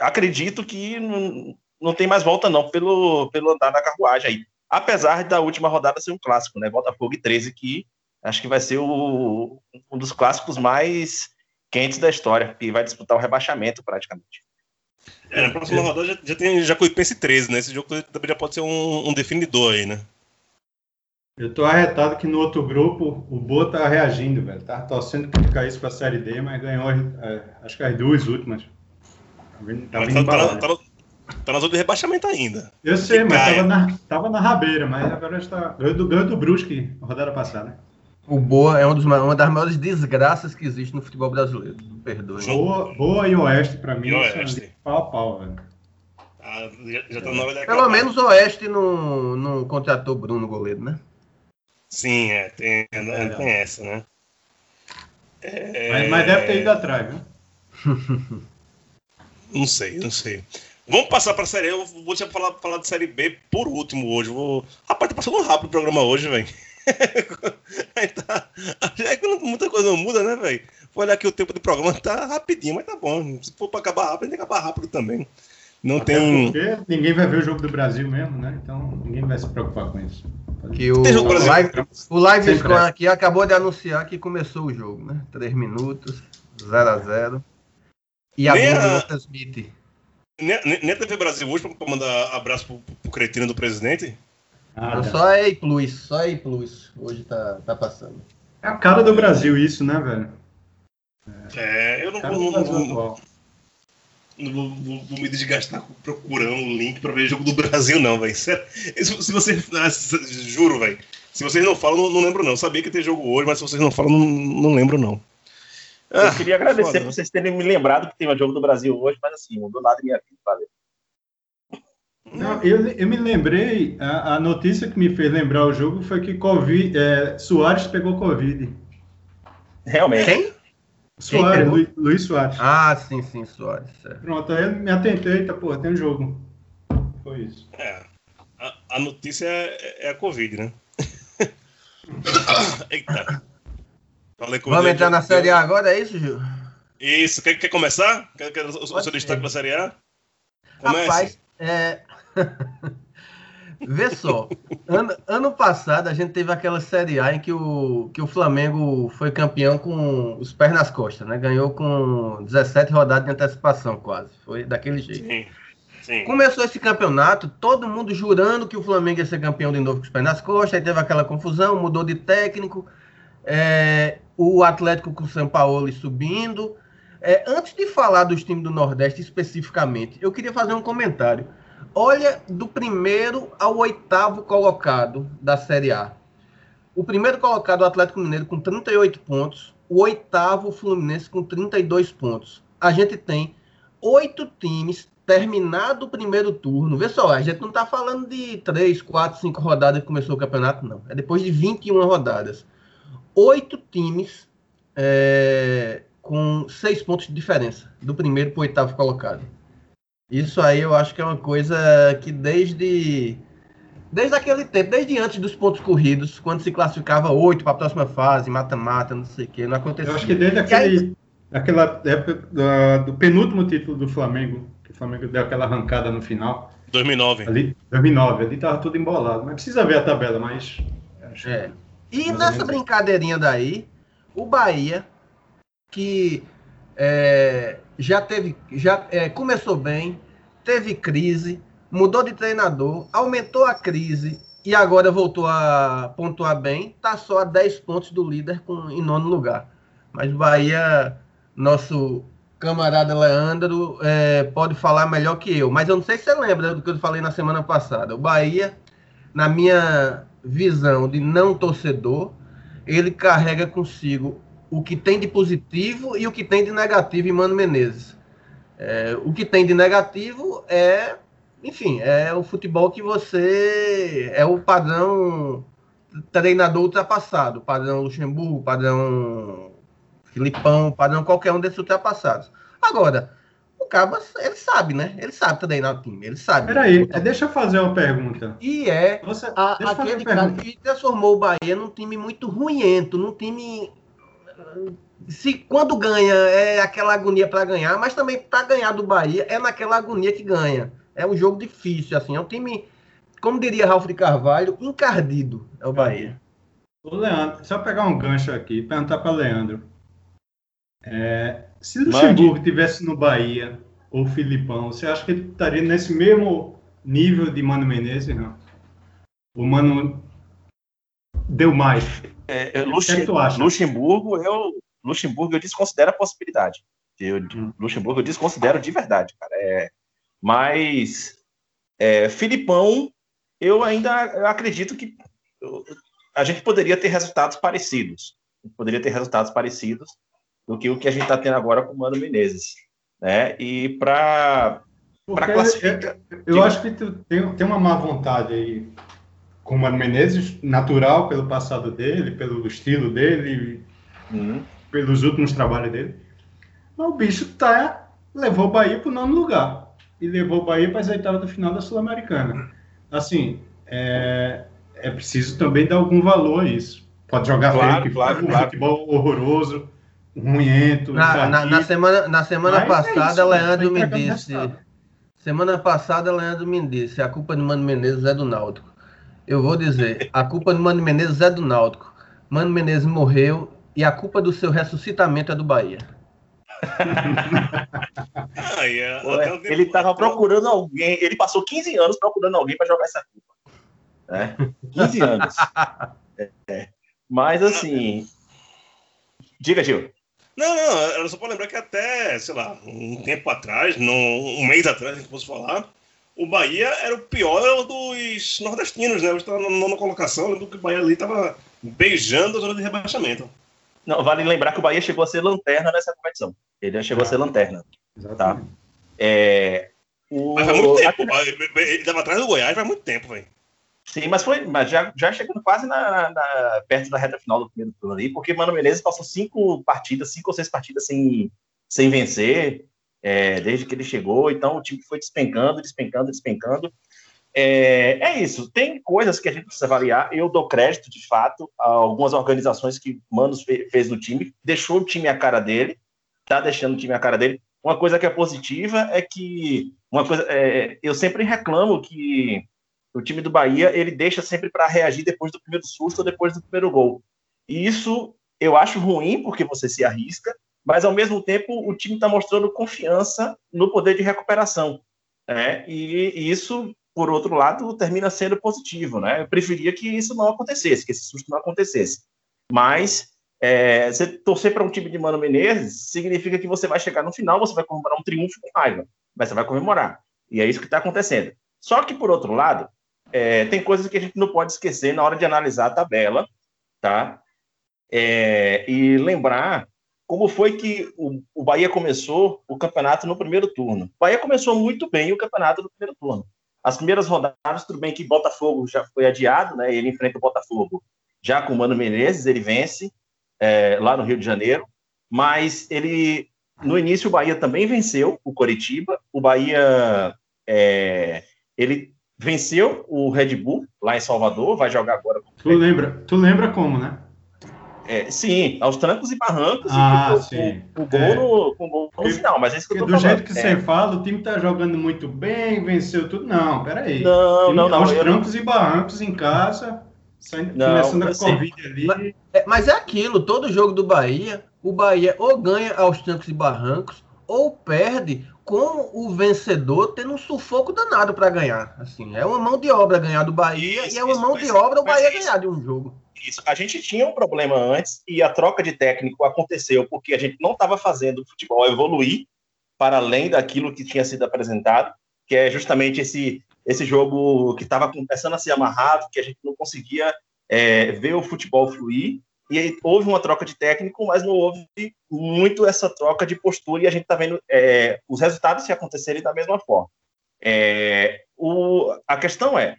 acredito que não, não tem mais volta não pelo, pelo andar da carruagem aí. Apesar da última rodada ser um clássico, né? Botafogo e 13 que acho que vai ser o, um dos clássicos mais quentes da história, que vai disputar o rebaixamento praticamente. É, na próxima rodada já, já tem Jacuipense 13, né? Esse jogo também já pode ser um, um definidor aí, né? Eu tô arretado que no outro grupo o Boa tá reagindo, velho. Tá torcendo pra caísse pra Série D, mas ganhou é, acho que as duas últimas. Tá vindo, tá, vindo tá, tá, tá, tá na zona de rebaixamento ainda. Eu sei, mas tava na, tava na rabeira, mas agora está. Ganhou do, ganhou do Brusque rodada passada. O Boa é um dos, uma das maiores desgraças que existe no futebol brasileiro. Perdoe. Boa, boa e Oeste, pra mim, e Oeste. pau a pau, velho. Ah, já, já tá na hora de Pelo menos o Oeste não, não contratou Bruno Goleiro, né? Sim, é, tem, é, tem essa, né? É... Mas, mas, deve ter ido atrás, né? não sei, não sei. Vamos passar para a série A. Eu vou te falar, falar de série B por último hoje. Vou... Rapaz, tá passando rápido o programa hoje, velho. tá... É muita coisa não muda, né, velho? Vou olhar aqui o tempo do programa, tá rapidinho, mas tá bom. Se for para acabar rápido, tem que acabar rápido também. Não Até tem. Ninguém vai ver o jogo do Brasil mesmo, né? Então ninguém vai se preocupar com isso. Que o, o live, o live score aqui acabou de anunciar que começou o jogo, né? 3 minutos, 0 a 0 E a Bunda Smith. Nem, nem a TV Brasil hoje para mandar abraço pro, pro cretino do presidente? Ah, só a E Plus, só a E Plus hoje tá, tá passando. É a cara do Brasil isso, né, velho? É, eu não, não, não, não vou, vou, vou, me desgastar procurando um link pra ver jogo do Brasil, não, velho. Se, se você. Ah, juro, velho. Se vocês não falam, não, não, lembro, não. sabia que tem jogo hoje, mas se vocês não falam, não, não lembro, não. Ah, eu queria agradecer foda, por vocês terem me lembrado que tem um jogo do Brasil hoje, mas assim, mudou nada minha vida, valeu. Não, eu, eu me lembrei, a, a, notícia que me fez lembrar o jogo foi que COVID, é, Soares pegou Covid. Realmente. Quem? Soares, Luiz, Luiz Soares. Ah, sim, sim, Soares. É. Pronto, aí eu me atentei, tá, porra, tem um jogo. Foi isso. É, a, a notícia é, é, a Covid, né? Eita. Vamos entrar na Série A agora, é isso, Gil? Isso, quer, quer começar? Quer, quer o, o seu destaque para a Série A? Comece. Rapaz, é... Vê só, ano, ano, passado a gente teve aquela Série A em que o, que o Flamengo foi campeão com os pés nas costas, né? Ganhou com 17 rodadas de antecipação quase. Foi daquele jeito. Sim, sim. Começou esse campeonato, todo mundo jurando que o Flamengo ia ser campeão de novo com os pés nas costas, aí teve aquela confusão, mudou de técnico, é, o Atlético com o São Paulo subindo. É, antes de falar dos times do Nordeste especificamente, eu queria fazer um comentário. Olha do primeiro ao oitavo colocado da Série A. O primeiro colocado, o Atlético Mineiro, com 38 pontos. O oitavo, o Fluminense, com 32 pontos. A gente tem oito times terminado o primeiro turno. Vê só, a gente não está falando de três, quatro, cinco rodadas que começou o campeonato, não. É depois de 21 rodadas. Oito times é, com seis pontos de diferença, do primeiro para o oitavo colocado. Isso aí eu acho que é uma coisa que desde desde aquele tempo, desde antes dos pontos corridos, quando se classificava oito para a próxima fase, mata-mata, não sei o que, não acontecia. Eu acho que desde aquele, aí... aquela época do, do, penúltimo título do Flamengo, que o Flamengo deu aquela arrancada no final. 2009. Ali, 2009, ali tava tudo embolado, mas precisa ver a tabela, mas... É. E nessa brincadeirinha daí, o Bahia, que é, já teve, já é, começou bem, teve crise, mudou de treinador, aumentou a crise e agora voltou a pontuar bem, está só a 10 pontos do líder com, em nono lugar. Mas Bahia, nosso camarada Leandro, é, pode falar melhor que eu. Mas eu não sei se você lembra do que eu falei na semana passada. O Bahia, na minha visão de não torcedor, ele carrega consigo o que tem de positivo e o que tem de negativo em Mano Menezes. É, o que tem de negativo é, enfim, é o futebol que você. É o padrão treinador ultrapassado, padrão Luxemburgo, padrão Filipão, padrão qualquer um desses ultrapassados. Agora, o Cabas, ele sabe, né? Ele sabe treinar o time, ele sabe. Peraí, deixa eu fazer uma pergunta. E é Você, a, aquele cara que transformou o Bahia num time muito ruimento, num time se quando ganha é aquela agonia para ganhar, mas também para ganhar do Bahia é naquela agonia que ganha. É um jogo difícil, assim, é um time, como diria Ralf de Carvalho, encardido é o Bahia. O Leandro, só pegar um gancho aqui, perguntar para Leandro. É, se Luxemburgo tivesse no Bahia, ou Filipão, você acha que ele estaria nesse mesmo nível de Mano Menezes, não? O Mano deu mais. É, Luxemburgo, eu, Luxemburgo eu desconsidero a possibilidade. Eu, hum. Luxemburgo eu desconsidero de verdade, cara. É, mas é, Filipão, eu ainda acredito que a gente poderia ter resultados parecidos. Poderia ter resultados parecidos do que o que a gente está tendo agora com o Mano Menezes. Né? E para classificar. Eu, eu acho que tem, tem uma má vontade aí com o Mano Menezes, natural pelo passado dele, pelo estilo dele, uhum. pelos últimos trabalhos dele. Mas o bicho tá, levou o Bahia para o nono lugar e levou o Bahia para as oitavas do final da Sul-Americana. Assim, é, é preciso também dar algum valor a isso. Pode jogar claro, feio, claro, claro. futebol horroroso, ruimento. Na, na, na, semana, na semana passada, é isso, Leandro me disse. Semana passada, Leandro me disse: a culpa de Mano Menezes é do Náutico. Eu vou dizer: a culpa de Mano Menezes é do Náutico. Mano Menezes morreu e a culpa do seu ressuscitamento é do Bahia. ah, yeah. Pô, ele estava procurando alguém, ele passou 15 anos procurando alguém para jogar essa culpa. Né? 15 anos. É, é. Mas assim. Diga, Gil. Não, não, era só para lembrar que até, sei lá, um tempo atrás, não, um mês atrás, a gente fosse falar, o Bahia era o pior dos nordestinos, né? Hoje estava na nona colocação, lembro que o Bahia ali estava beijando a zona de rebaixamento. Não, vale lembrar que o Bahia chegou a ser lanterna nessa competição. Ele já chegou a ser lanterna. Tá? É, o... Mas faz muito tempo. Ele estava atrás do Goiás faz muito tempo, velho. Sim, mas foi mas já, já chegando quase na, na, perto da reta final do primeiro turno ali, porque Mano Menezes passou cinco partidas, cinco ou seis partidas sem, sem vencer, é, desde que ele chegou, então o time foi despencando, despencando, despencando. É, é, isso, tem coisas que a gente precisa avaliar. Eu dou crédito, de fato, a algumas organizações que Manos fez no time, deixou o time a cara dele, tá deixando o time a cara dele. Uma coisa que é positiva é que uma coisa, é, eu sempre reclamo que o time do Bahia ele deixa sempre para reagir depois do primeiro susto ou depois do primeiro gol. E isso eu acho ruim porque você se arrisca, mas ao mesmo tempo o time está mostrando confiança no poder de recuperação. Né? E, e, isso, por outro lado, termina sendo positivo. Né? Eu preferia que isso não acontecesse, que esse susto não acontecesse. Mas é, você torcer para um time de Mano Menezes significa que você vai chegar no final, você vai comemorar um triunfo com raiva, mas você vai comemorar. E é isso que está acontecendo. Só que, por outro lado, é, tem coisas que a gente não pode esquecer na hora de analisar a tabela, tá? É, e lembrar como foi que o, o, Bahia começou o campeonato no primeiro turno. O Bahia começou muito bem o campeonato no primeiro turno. As primeiras rodadas, tudo bem que Botafogo já foi adiado, né? Ele enfrenta o Botafogo já com o Mano Menezes, ele vence é, lá no Rio de Janeiro, mas ele no início o Bahia também venceu o Coritiba, o Bahia é, ele venceu o Red Bull lá em Salvador, vai jogar agora. Tu lembra, tu lembra como, né? É, sim, aos trancos e barrancos ah, e sim. o, o, gol é. no, o gol no final, mas é isso que eu tô do falando. jeito que é. você fala, o time tá jogando muito bem, venceu tudo. Não, peraí. Não, time, não, não. Aos trancos não... e barrancos em casa, saindo, não, começando a Covid ali. Mas é, mas é aquilo, todo jogo do Bahia, o Bahia ou ganha aos trancos e barrancos, ou perde com o vencedor tendo um sufoco danado para ganhar. Assim, é uma mão de obra ganhar do Bahia isso, e é uma isso, mão de obra o Bahia isso, ganhar de um jogo. Isso. A gente tinha um problema antes e a troca de técnico aconteceu porque a gente não estava fazendo o futebol evoluir para além daquilo que tinha sido apresentado, que é justamente esse esse jogo que estava começando a ser amarrado, que a gente não conseguia é, ver o futebol fluir e houve uma troca de técnico, mas não houve muito essa troca de postura, e a gente está vendo é, os resultados se acontecerem da mesma forma. É, o, a questão é,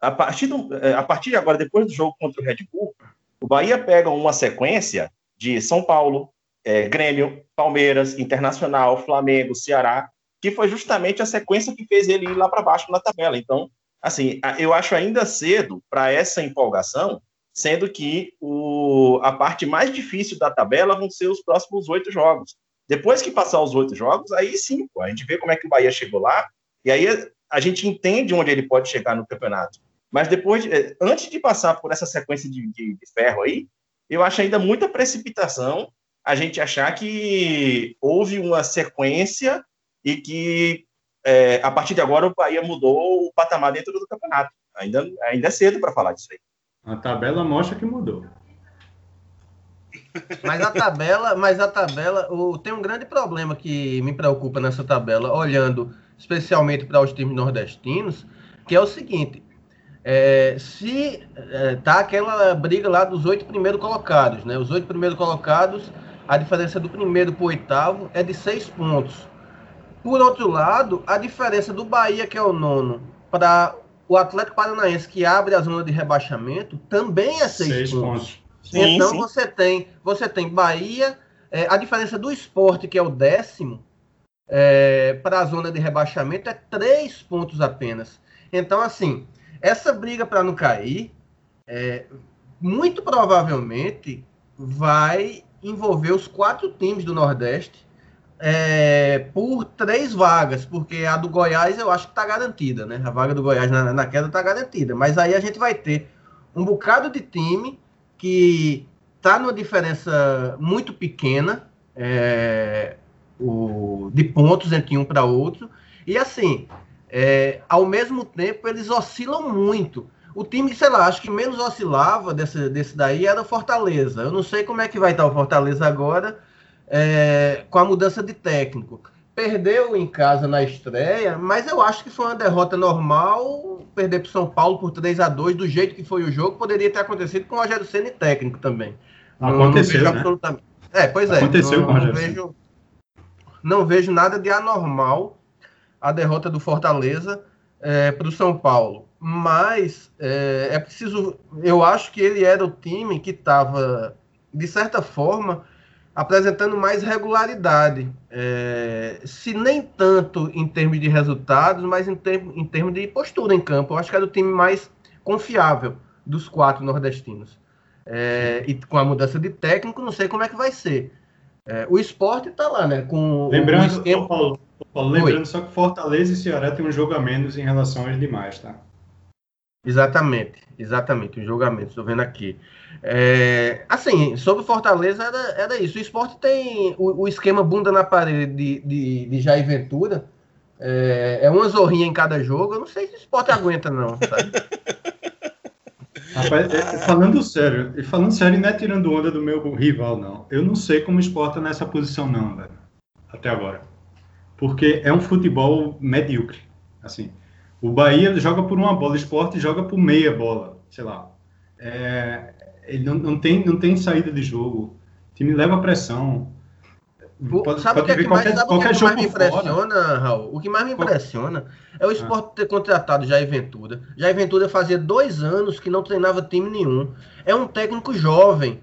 a partir, do, é, a partir de agora, depois do jogo contra o Red Bull, o Bahia pega uma sequência de São Paulo, é, Grêmio, Palmeiras, Internacional, Flamengo, Ceará, que foi justamente a sequência que fez ele ir lá para baixo na tabela. Então, assim, eu acho ainda cedo para essa empolgação, sendo que o, a parte mais difícil da tabela vão ser os próximos oito jogos. Depois que passar os oito jogos, aí sim, pô, a gente vê como é que o Bahia chegou lá, e aí a gente entende onde ele pode chegar no campeonato. Mas depois, eh, antes de passar por essa sequência de, de, de ferro aí, eu acho ainda muita precipitação a gente achar que houve uma sequência e que é, a partir de agora o Bahia mudou o patamar dentro do campeonato. Ainda, ainda é cedo para falar disso aí. A tabela mostra que mudou. Mas a tabela, mas a tabela, o, tem um grande problema que me preocupa nessa tabela, olhando especialmente para os times nordestinos, que é o seguinte: é, se é, tá aquela briga lá dos oito primeiros colocados, né? Os oito primeiros colocados, a diferença do primeiro para o oitavo é de seis pontos. Por outro lado, a diferença do Bahia, que é o nono, para o Atlético Paranaense, que abre a zona de rebaixamento, também é seis, seis pontos. pontos. Sim, então sim. você tem você tem Bahia, é, a diferença do esporte, que é o décimo, é, para a zona de rebaixamento é três pontos apenas. Então, assim, essa briga para não cair, é, muito provavelmente vai envolver os quatro times do Nordeste é, por três vagas, porque a do Goiás eu acho que está garantida, né? A vaga do Goiás na, na queda está garantida. Mas aí a gente vai ter um bocado de time que está numa diferença muito pequena é, o, de pontos entre um para outro. E assim, é, ao mesmo tempo, eles oscilam muito. O time, sei lá, acho que menos oscilava desse, desse daí era o Fortaleza. Eu não sei como é que vai estar o Fortaleza agora, é, com a mudança de técnico. Perdeu em casa na estreia, mas eu acho que foi uma derrota normal. Perder para São Paulo por 3 a 2 do jeito que foi o jogo, poderia ter acontecido com o Rogério Senna técnico também. Aconteceu, não, não né? absolutamente... É, pois é. Aconteceu não, com o Rogério vejo, não vejo nada de anormal a derrota do Fortaleza é, para o São Paulo. Mas é, é preciso. Eu acho que ele era o time que estava, de certa forma, apresentando mais regularidade. É, se nem tanto em termos de resultados, mas em, ter, em termos de postura em campo. Eu acho que era o time mais confiável dos quatro nordestinos. É, e com a mudança de técnico, não sei como é que vai ser. É, o esporte está lá, né? Com lembrando, esquema... Paulo, Paulo, lembrando só que Fortaleza e Ceará tem um jogo a menos em relação aos demais, tá? Exatamente, exatamente, um jogo a menos, estou vendo aqui. É, assim, sobre Fortaleza era, era isso. O esporte tem o, o esquema bunda na parede de, de, de Jair Ventura. É, é, uma zorrinha em cada jogo. Eu não sei se o esporte aguenta, não. Rapaz, é, falando sério, e falando sério, não é tirando onda do meu rival, não. Eu não sei como o esporte tá nessa posição, não, velho. Até agora. Porque é um futebol medíocre. Assim, o Bahia joga por uma bola, o esporte joga por meia bola, sei lá. É, ele não, não, tem, não tem saída de jogo. O time leva pressão. Pode, sabe o que, é que, mais, sabe o que, é mais me impressiona, fora. Raul? O que mais me impressiona é o esporte ter contratado Jair Ventura. Jair Ventura fazia dois anos que não treinava time nenhum. É um técnico jovem.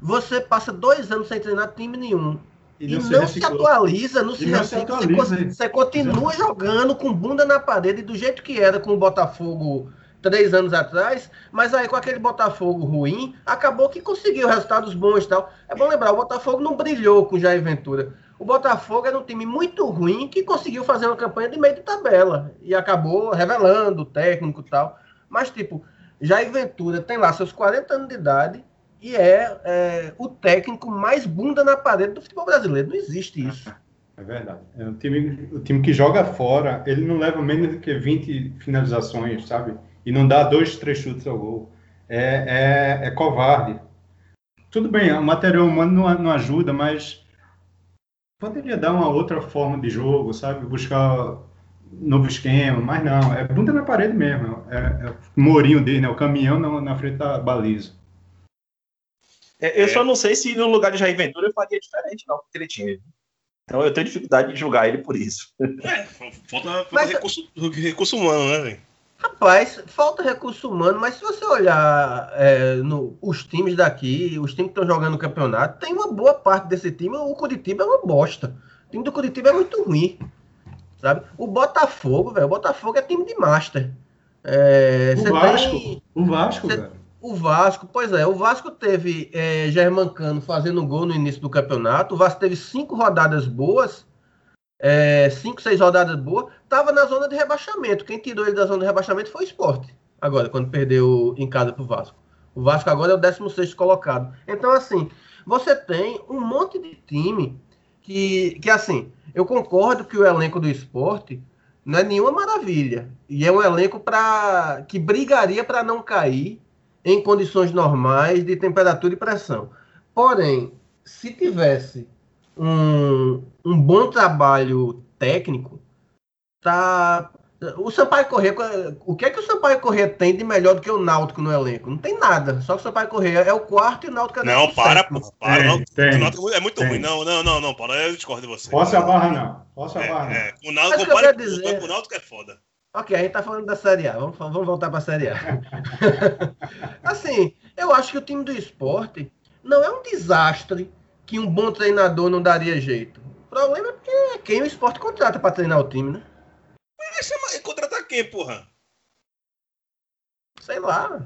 Você passa dois anos sem treinar time nenhum. E não, e não se, se, atualiza, não, se, não se atualiza. Você, você continua jogando com bunda na parede do jeito que era com o Botafogo três anos atrás, mas aí com aquele Botafogo ruim, acabou que conseguiu resultados bons e tal. É bom lembrar, o Botafogo não brilhou com o Jair Ventura. O Botafogo era um time muito ruim que conseguiu fazer uma campanha de meio de tabela e acabou revelando o técnico e tal. Mas, tipo, Jair Ventura tem lá seus 40 anos de idade e é, é o técnico mais bunda na parede do futebol brasileiro. Não existe isso. É verdade. É um time, o time que joga fora, ele não leva menos do que 20 finalizações, sabe? E não dá dois, três chutes ao gol. É, é, é covarde. Tudo bem, o material humano não, não ajuda, mas poderia dar uma outra forma de jogo, sabe? Buscar novo esquema, mas não, é bunda na parede mesmo. É, é o morinho dele, né? O caminhão na, na frente da baliza. É, eu só não sei se no lugar de Jair Ventura eu faria diferente, não, porque ele tinha. Então eu tenho dificuldade de julgar ele por isso. É, falta, falta mas, recurso, recurso humano, né, velho? Rapaz, falta recurso humano, mas se você olhar é, no, os times daqui, os times que estão jogando no campeonato, tem uma boa parte desse time. O Curitiba é uma bosta. O time do Curitiba é muito ruim. Sabe? O Botafogo, velho. O Botafogo é time de master. É, o, Vasco, tem, o Vasco. Cê, o Vasco, pois é. O Vasco teve é, Germancano fazendo gol no início do campeonato. O Vasco teve cinco rodadas boas é, cinco, seis rodadas boas, estava na zona de rebaixamento. Quem tirou ele da zona de rebaixamento foi o esporte. Agora, quando perdeu em casa para o Vasco. O Vasco agora é o 16 colocado. Então, assim, você tem um monte de time que, que assim, Eu concordo que o elenco do esporte não é nenhuma maravilha. E é um elenco para que brigaria para não cair em condições normais de temperatura e pressão. Porém, se tivesse um, um bom trabalho técnico, tá. O Sampaio Corrêa, o que é que o Sampaio Corrêa tem de melhor do que o Náutico no elenco? Não tem nada. Só que o Sampaio Corrêa é o quarto e o Náutico é Não, para, pô, para. Tem, tem, o Náutico é muito tem. ruim. Não, não, não, não, Paulo, eu discordo de você. Posso a barra, não. Posso a é, barra, é, O Náutico, compara, dizer... o Náutico é foda. Ok, a gente tá falando da Série A. Vamos, vamos voltar pra Série A. assim, eu acho que o time do esporte não é um desastre que um bom treinador não daria jeito. O problema é porque é quem o esporte contrata para treinar o time, né? Mas contratar quem, porra? Sei lá.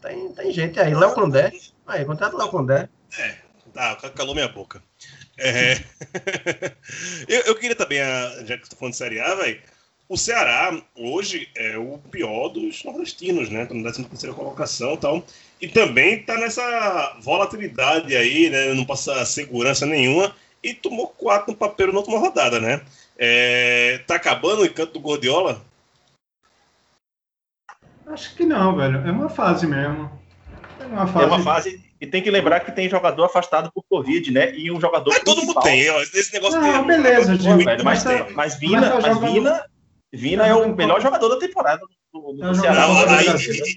Tem, tem gente aí. Léo Condé. Aí, contrata o Léo Condé. É, tá, calou minha boca. É... eu, eu, queria também, já que estou falando de Série A, velho, o Ceará hoje é o pior dos nordestinos, né? Tá na 13 terceira colocação e tal. E também tá nessa volatilidade aí, né? Não passa segurança nenhuma. E tomou quatro no papel na última rodada, né? É, tá acabando o encanto do Gordiola? Acho que não, velho. É uma fase mesmo. É uma fase. É uma fase e tem que lembrar que tem jogador afastado por Covid, né? E um jogador. Mas todo mundo tem, esse negócio não, tem. beleza, Gil, velho, mas, mas, mas, Vina, mas, mas Vina, Vina é o melhor jogador da temporada do, do Ceará.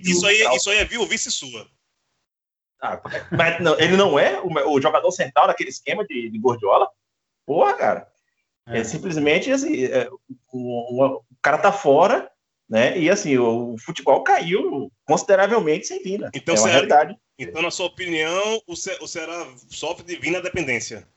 isso, aí, isso aí é viu vice sua. Ah, mas não, ele não é o, o, jogador central daquele esquema de, de Gordiola? Porra, cara. É, é simplesmente assim, é, o, o, o, cara tá fora, né? E assim, o, o futebol caiu consideravelmente sem Vina. Então, é realidade. Então, na sua opinião, o, Ce, o Ceará sofre de Vina dependência?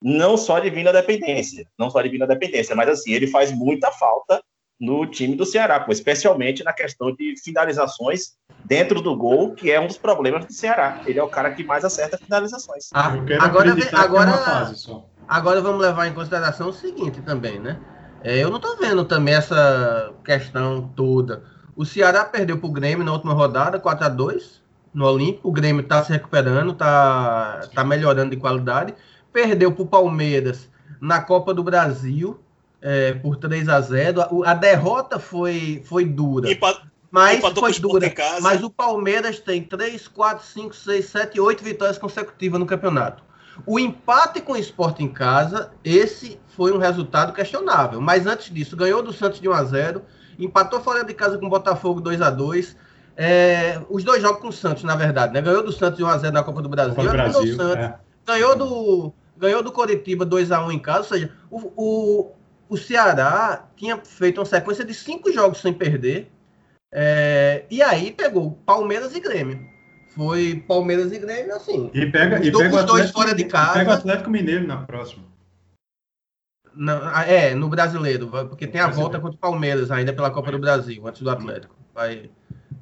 Não só de Vina dependência, não só de Vina dependência, mas assim, ele faz muita falta no time do Ceará, pô, especialmente na questão de finalizações dentro do gol, que é um dos problemas do Ceará. Ele é o cara que mais acerta finalizações. Ah, agora, agora, agora vamos levar em consideração o seguinte também, né? É, eu não tô vendo também essa questão toda. O Ceará perdeu pro Grêmio na última rodada, 4 a 2 no Olímpico. O Grêmio tá se recuperando, tá, tá melhorando de qualidade. Perdeu pro Palmeiras na Copa do Brasil, é, por 3 a 0 a, a, derrota foi, foi dura. Empat, mas foi dura. Mas o Palmeiras tem 3, 4, 5, 6, 7, 8 vitórias consecutivas no campeonato. O empate com o Sport em casa, esse foi um resultado questionável. Mas antes disso, ganhou do Santos de 1 a 0 empatou fora de casa com o Botafogo 2 a 2 é, Os dois jogos com o Santos, na verdade, né? Ganhou do Santos de 1 a 0 na Copa do Brasil. Copa do Brasil Santos, é. Ganhou do ganhou do Coritiba 2 a 1 em casa, ou seja, o, o, o Ceará tinha feito uma sequência de cinco jogos sem perder. É, e aí pegou Palmeiras e Grêmio. Foi Palmeiras e Grêmio, assim. E pega, e pega os dois fora de casa. Pega o Atlético Mineiro na próxima. Não, ah, é, no brasileiro, porque tem a volta contra o Palmeiras ainda pela Copa do Brasil, antes do Atlético. Vai,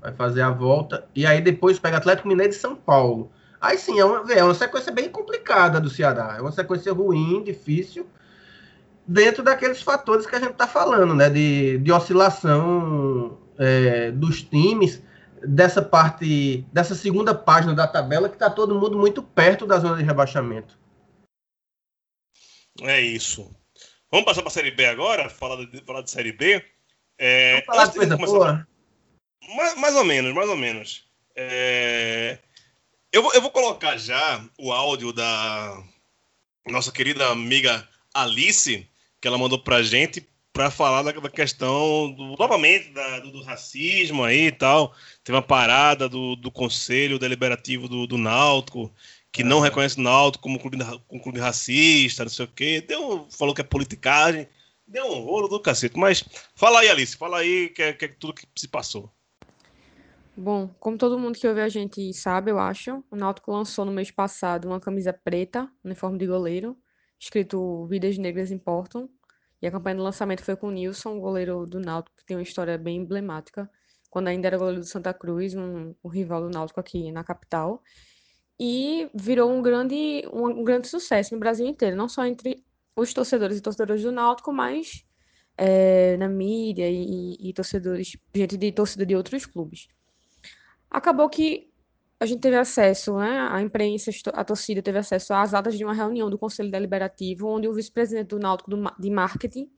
vai fazer a volta. E aí depois pega Atlético Mineiro e São Paulo. Aí sim, é uma, é uma sequência bem complicada do Ceará. É uma sequência ruim, difícil dentro daqueles fatores que a gente está falando, né? De, de oscilação é, dos times, dessa parte, dessa segunda página da tabela, que está todo mundo muito perto da zona de rebaixamento. É isso. Vamos passar para a Série B agora? Falar de, falar de Série B. É, Vamos falar de coisa boa? Mais, mais, ou menos, mais ou menos. É, eu, vou, eu vou colocar já o áudio da nossa querida amiga Alice, que ela mandou pra gente para falar da, da, questão do, novamente da, do, do, racismo aí e tal. Teve uma parada do, do Conselho Deliberativo do, do Náutico, que não reconhece o Náutico como clube, como clube racista, não sei o quê. Deu, falou que é politicagem. Deu um rolo do cacete. Mas fala aí, Alice, fala aí que é, que é tudo que se passou. Bom, como todo mundo que ouve a gente sabe, eu acho, o Náutico lançou no mês passado uma camisa preta, uniforme de goleiro, escrito Vidas Negras Importam. E a campanha do lançamento foi com o Nilson, goleiro do Náutico, que tem uma história bem emblemática, quando ainda era goleiro do Santa Cruz, um, um rival do Náutico aqui na capital. E virou um grande, um, um, grande sucesso no Brasil inteiro, não só entre os torcedores e torcedoras do Náutico, mas é, na mídia e, e torcedores, gente de torcida de outros clubes. Acabou que a gente teve acesso, né, a imprensa, a torcida teve acesso às atas de uma reunião do Conselho Deliberativo, onde o vice-presidente do Náutico de marketing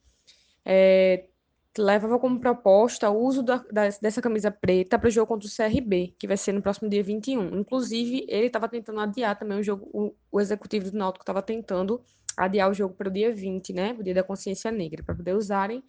é, levava como proposta o uso da, da, dessa camisa preta para o jogo contra o CRB, que vai ser no próximo dia 21. Inclusive, ele estava tentando adiar também o jogo, o, o executivo do Náutico estava tentando adiar o jogo para o dia 20, né, o dia da consciência negra, para poder usarem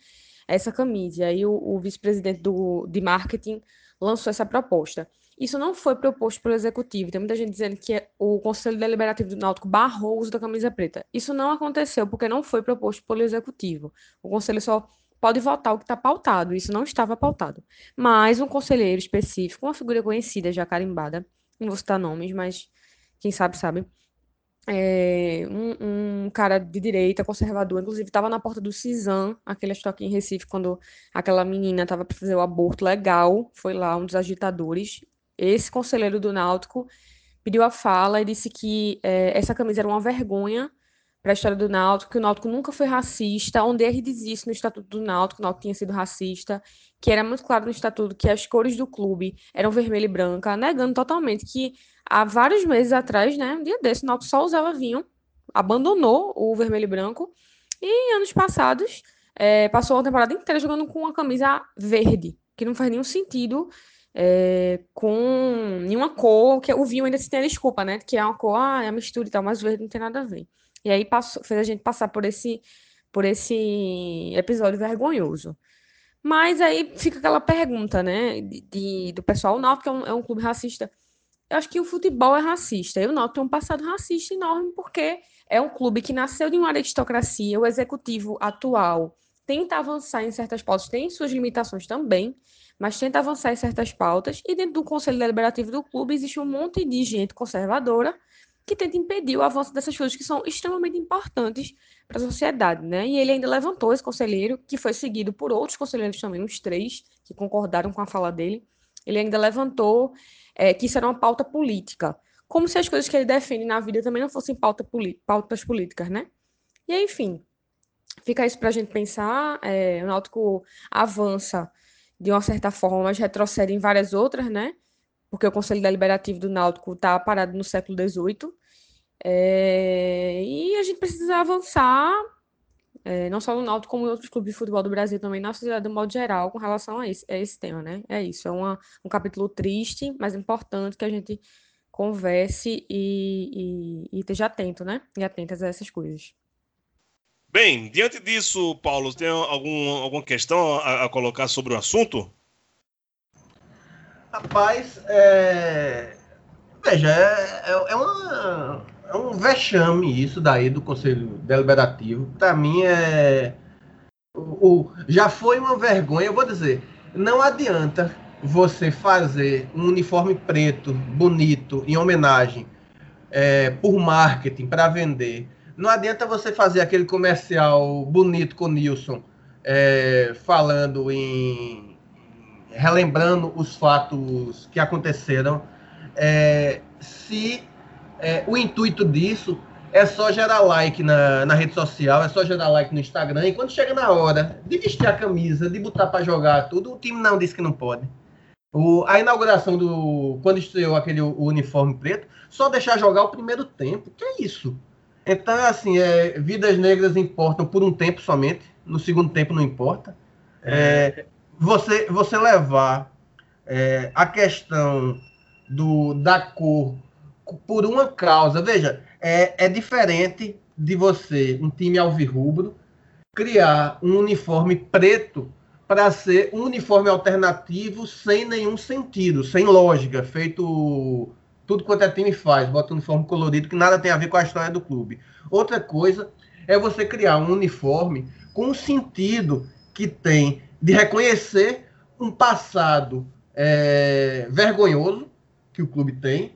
essa camisa. E aí o, o vice-presidente de marketing lançou essa proposta. Isso não foi proposto pelo executivo. Tem muita gente dizendo que o Conselho Deliberativo do Náutico barrou o uso da camisa preta. Isso não aconteceu porque não foi proposto pelo executivo. O conselho só pode votar o que está pautado. Isso não estava pautado. Mas um conselheiro específico, uma figura conhecida, já carimbada, não vou citar nomes, mas quem sabe, sabe. É, um, um, cara de direita, conservador, inclusive estava na porta do CISAM, aquele estoque em Recife, quando aquela menina estava para fazer o aborto legal, foi lá um dos agitadores. Esse conselheiro do Náutico pediu a fala e disse que é, essa camisa era uma vergonha para a história do Náutico, que o Náutico nunca foi racista, onde ele diz isso no Estatuto do Náutico, o Náutico tinha sido racista, que era muito claro no Estatuto que as cores do clube eram vermelho e branca, negando totalmente que há vários meses atrás, né, um dia desse, o Náutico só usava vinho, abandonou o vermelho e branco, e em anos passados é, passou a temporada inteira jogando com uma camisa verde, que não faz nenhum sentido é, com nenhuma cor, que o vinho ainda se tem a desculpa, né, que é uma cor, ah, é mistura e tal, mas o verde não tem nada a ver. E aí passou, fez a gente passar por esse, por esse episódio vergonhoso. Mas aí fica aquela pergunta, né, de, de do pessoal, o Náutico é um, é um clube racista. Eu acho que o futebol é racista. E o Náutico tem um passado racista enorme, porque é um clube que nasceu de uma aristocracia, o executivo atual tenta avançar em certas pautas, tem suas limitações também, mas tenta avançar em certas pautas, e dentro do Conselho Deliberativo do clube existe um monte de gente conservadora que tenta impedir o avanço dessas coisas que são extremamente importantes para a sociedade, né? E ele ainda levantou esse conselheiro, que foi seguido por outros conselheiros também, uns três, que concordaram com a fala dele. Ele ainda levantou é, que isso era uma pauta política, como se as coisas que ele defende na vida também não fossem pauta pautas políticas, né? E enfim, fica isso para a gente pensar. É, o Náutico avança de uma certa forma, mas retrocede em várias outras, né? porque o Conselho Deliberativo do Náutico está parado no século XVIII. É, e a gente precisa avançar, é, não só no Náutico, como em outros clubes de futebol do Brasil também, na sociedade de modo geral, com relação a esse, a esse tema, né? É isso, é uma, um capítulo triste, mas importante que a gente converse e, e, e esteja atento, né? E atentas a essas coisas. Bem, diante disso, Paulo, tem algum, alguma questão a, a colocar sobre o assunto? Rapaz, é... veja, é, é, é, uma, é um vexame isso daí do Conselho Deliberativo. Para mim é. O, o, já foi uma vergonha, eu vou dizer, não adianta você fazer um uniforme preto, bonito, em homenagem, é, por marketing, para vender. Não adianta você fazer aquele comercial bonito com o Nilson, é, falando em relembrando os fatos que aconteceram, é, se é, o intuito disso é só gerar like na, na rede social, é só gerar like no Instagram, e quando chega na hora de vestir a camisa, de botar para jogar tudo, o time não disse que não pode. O, a inauguração do. Quando estreou aquele uniforme preto, só deixar jogar o primeiro tempo. Que é isso? Então, assim, é, vidas negras importam por um tempo somente, no segundo tempo não importa. É, você, você levar é, a questão do, da cor por uma causa, veja, é, é diferente de você, um time alvirrubro, criar um uniforme preto para ser um uniforme alternativo sem nenhum sentido, sem lógica, feito tudo quanto é time faz, bota um uniforme colorido que nada tem a ver com a história do clube. Outra coisa é você criar um uniforme com um sentido que tem de reconhecer um passado é, vergonhoso que o clube tem.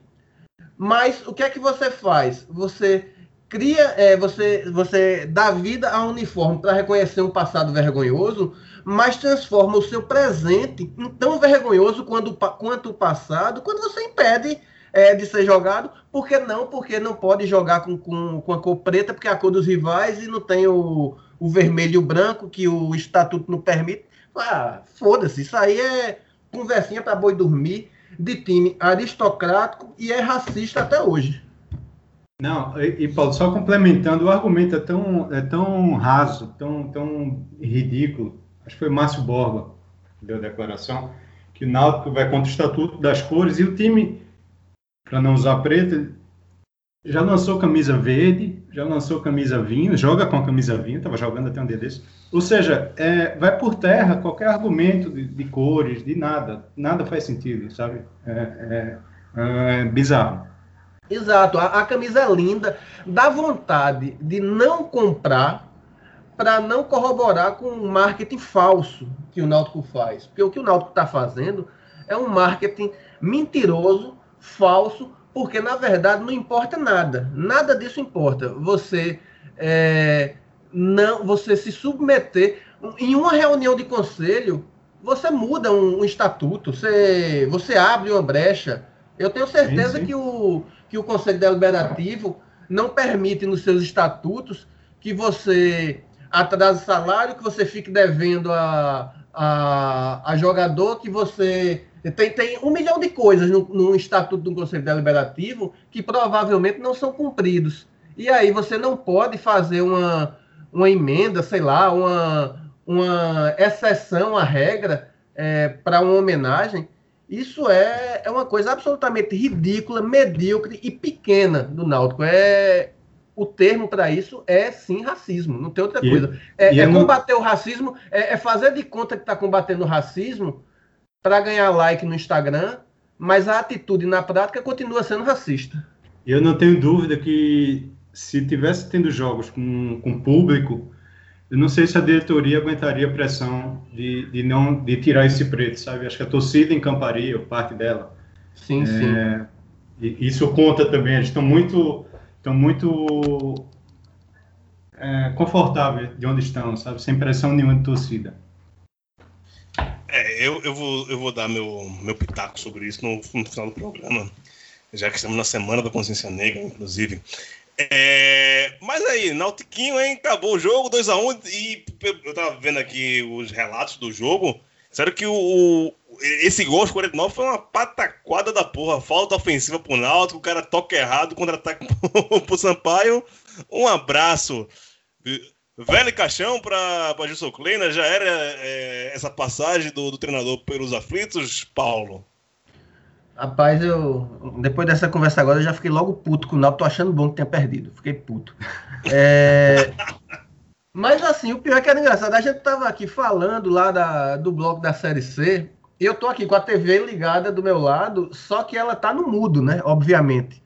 Mas o que é que você faz? Você cria, é, você, você dá vida a um uniforme para reconhecer um passado vergonhoso, mas transforma o seu presente em tão vergonhoso quanto, quanto o passado, quando você impede é, de ser jogado. Por que não? Porque não pode jogar com, com, com a cor preta, porque é a cor dos rivais e não tem o, o vermelho e o branco, que o estatuto não permite. Ah, foda-se, isso aí é conversinha para boi dormir. de time aristocrático e é racista até hoje. Não, e, e, Paulo, só complementando, o argumento é tão, é tão raso, tão, tão ridículo. Acho que foi Márcio Borba que deu a declaração, que o Náutico vai contra o Estatuto das Cores e o time, para não usar preto, já lançou camisa verde, já lançou camisa vinho, joga com a camisa vinho, estava jogando até um dia desse. Ou seja, é, vai por terra qualquer argumento de, de, cores, de nada. Nada faz sentido, sabe? É, é, é bizarro. Exato, a, a, camisa é linda, dá vontade de não comprar para não corroborar com o marketing falso que o Náutico faz. Porque o que o Náutico está fazendo é um marketing mentiroso, falso, porque na verdade não importa nada. Nada disso importa. Você é, não, você se submeter em uma reunião de conselho, você muda um, um estatuto, você, você abre uma brecha. Eu tenho certeza sim, sim. que o que o Conselho Deliberativo não permite nos seus estatutos que você atrase salário, que você fique devendo a, a, a jogador, que você tem, tem um milhão de coisas no, no Estatuto do Conselho Deliberativo que provavelmente não são cumpridos. E aí você não pode fazer uma, uma emenda, sei lá, uma, uma exceção à regra é, para uma homenagem. Isso é, é uma coisa absolutamente ridícula, medíocre e pequena do Náutico. É, o termo para isso é sim racismo, não tem outra coisa. É, é combater não... o racismo, é, é, fazer de conta que está combatendo o racismo para ganhar like no Instagram, mas a atitude na prática continua sendo racista. Eu não tenho dúvida que se tivesse tendo jogos com, com público, eu não sei se a diretoria aguentaria a pressão de, de não de tirar esse preto, sabe? Acho que a torcida encamparia, parte dela. Sim, é, sim. E isso conta também. Eles estão muito, estão muito é, confortáveis de onde estão, sabe? Sem pressão nenhuma de torcida. É, eu, eu, vou, eu vou dar meu, meu pitaco sobre isso no, no final do programa, já que estamos na Semana da Consciência Negra, inclusive. É, mas aí, Nautiquinho, hein? Acabou o jogo, 2x1, um, e eu tava vendo aqui os relatos do jogo. Sério que o, o esse gol aos 49 foi uma pataquada da porra. Falta ofensiva pro Náutico, o cara toca errado, contra-ataque pro Sampaio. Um abraço. Velho caixão para Gilson Kleina, já era é, essa passagem do, do, treinador pelos aflitos, Paulo? Rapaz, eu depois dessa conversa agora eu já fiquei logo puto com o Náutico, tô achando bom que tenha perdido, fiquei puto. É... Mas assim, o pior é que era engraçado, a gente tava aqui falando lá da, do bloco da Série C, e eu tô aqui com a TV ligada do meu lado, só que ela tá no mudo, né, obviamente.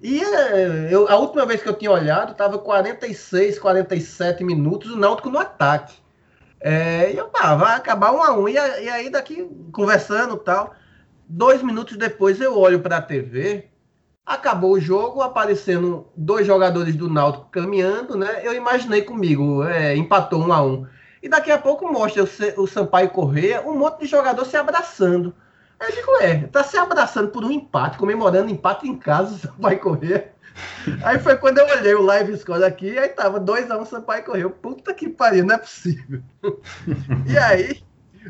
E é, eu, a última vez que eu tinha olhado, estava 46, 47 minutos, o Náutico no ataque. É, e eu, pá, vai acabar um a um. E, e aí, daqui, conversando tal, dois minutos depois eu olho para a TV, acabou o jogo, aparecendo dois jogadores do Náutico caminhando, né? Eu imaginei comigo, é, empatou um a um. E daqui a pouco mostra o, o Sampaio Correia, um monte de jogador se abraçando. Eu digo, é, tá se abraçando por um empate, comemorando empate em casa, Sampaio correr. Aí foi quando eu olhei o live score aqui, aí tava 2x1 um, Sampaio correu. Puta que pariu, não é possível. e aí,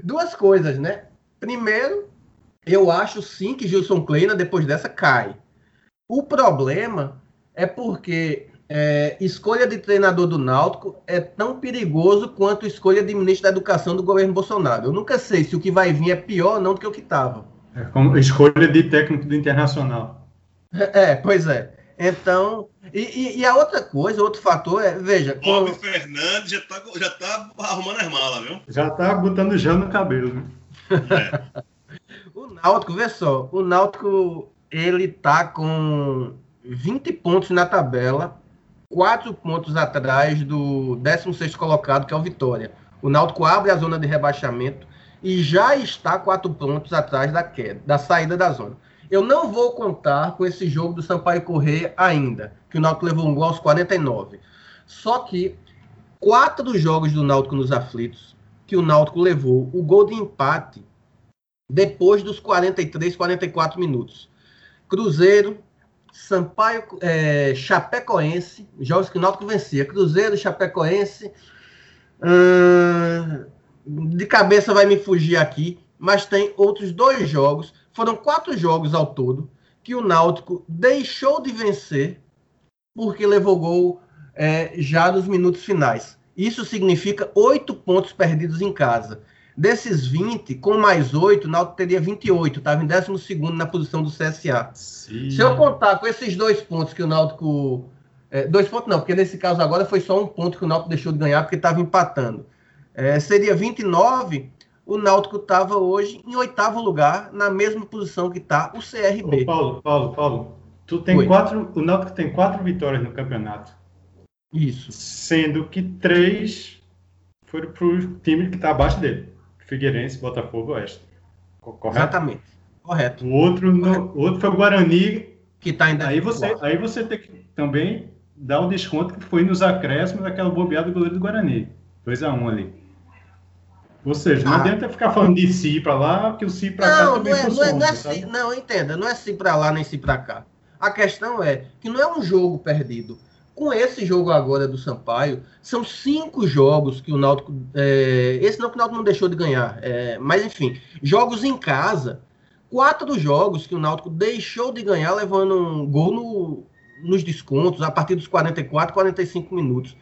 duas coisas, né? Primeiro, eu acho sim que Gilson Kleina, depois dessa, cai. O problema é porque é, escolha de treinador do Náutico é tão perigoso quanto escolha de ministro da Educação do governo Bolsonaro. Eu nunca sei se o que vai vir é pior ou não do que o que estava. É como escolha de técnico do Internacional. É, pois é. Então, e, e, e, a outra coisa, outro fator é, veja. Bob com... Fernandes já está já tá arrumando as malas, viu? Já está botando gel no cabelo, né? É. o Náutico, vê só, o Náutico ele tá com 20 pontos na tabela, quatro pontos atrás do 16 colocado, que é o Vitória. O Náutico abre a zona de rebaixamento e já está quatro pontos atrás da queda, da saída da zona. Eu não vou contar com esse jogo do Sampaio Correia ainda, que o Náutico levou um gol aos 49. Só que quatro jogos do Náutico nos aflitos, que o Náutico levou o gol de empate depois dos 43, 44 minutos. Cruzeiro, Sampaio, é, Chapecoense, jogos que o Náutico vencia, Cruzeiro, Chapecoense, hum, de cabeça vai me fugir aqui, mas tem outros dois jogos, foram quatro jogos ao todo que o Náutico deixou de vencer porque levou gol é, já nos minutos finais. Isso significa oito pontos perdidos em casa. Desses 20, com mais 8, o Náutico teria 28, estava em 12 na posição do CSA. Sim. Se eu contar com esses dois pontos que o Náutico. É, dois pontos não, porque nesse caso agora foi só um ponto que o Náutico deixou de ganhar porque estava empatando. É, seria 29, o Náutico estava hoje em oitavo lugar, na mesma posição que está o CRB. Ô, Paulo, Paulo, Paulo, tu tem quatro, o Náutico tem quatro vitórias no campeonato. Isso. Sendo que três foram para o time que está abaixo dele. Figueirense, Botafogo, Oeste. Correto? Exatamente. Correto. O outro, no, o outro foi o Guarani. Que está ainda. Aí você, aí você tem que também dar o desconto que foi nos acréscimos daquela bobeada do goleiro do Guarani. 2x1 um ali. Ou seja, não ah. adianta ficar falando de si para lá, que o si para cá também não é, funciona. Não, é, não, é si, não, entenda, não é si para lá nem si para cá. A questão é que não é um jogo perdido com esse jogo agora do Sampaio, são cinco jogos que o Náutico. É, esse não que o Náutico não deixou de ganhar, é, mas enfim, jogos em casa. Quatro jogos que o Náutico deixou de ganhar, levando um gol no, nos descontos, a partir dos 44, 45 minutos.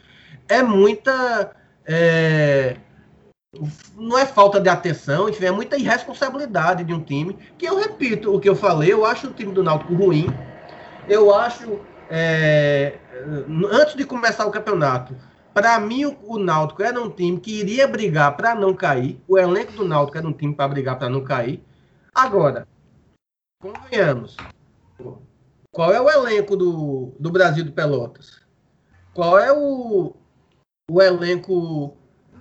É muita. É, não é falta de atenção, enfim, é muita irresponsabilidade de um time. Que eu repito o que eu falei, eu acho o time do Náutico ruim. Eu acho é, antes de começar o campeonato, para mim o, o, Náutico era um time que iria brigar para não cair. O elenco do Náutico era um time para brigar para não cair. Agora, convenhamos. Qual é o elenco do, do Brasil de Pelotas? Qual é o, o elenco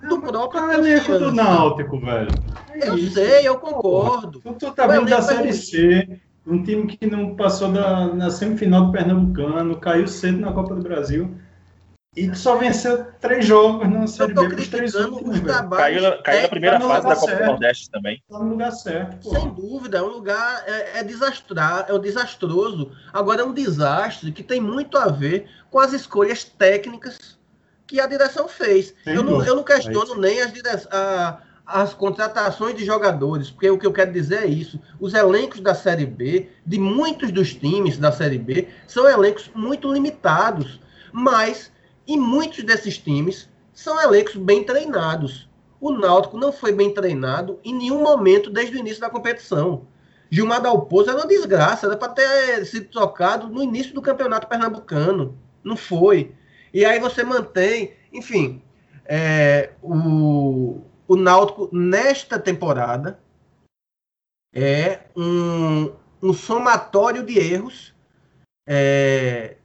do próprio. Qual é o elenco do Náutico, velho? É eu isso. sei, eu concordo. Tu tá vendo da Série C um time que não passou da, na semifinal do Pernambucano, caiu cedo na Copa do Brasil e só venceu três jogos na Série B os três últimos. Caiu, na, caiu na primeira tá fase da Copa certo. do Nordeste também. Está no lugar certo. Pô. Sem dúvida, é um lugar é, é, desastra, é um desastroso. Agora é um desastre que tem muito a ver com as escolhas técnicas que a direção fez. eu não, eu não questiono é nem as direções as contratações de jogadores, porque o que eu quero dizer é isso. Os elencos da Série B, de muitos dos times da Série B, são elencos muito limitados, mas em muitos desses times são elencos bem treinados. O Náutico não foi bem treinado em nenhum momento desde o início da competição. Gilmar Dalpozo era uma desgraça, era para ter sido trocado no início do campeonato pernambucano. Não foi. E aí você mantém, enfim, é, o, o Náutico, nesta temporada, é um, um somatório de erros, é,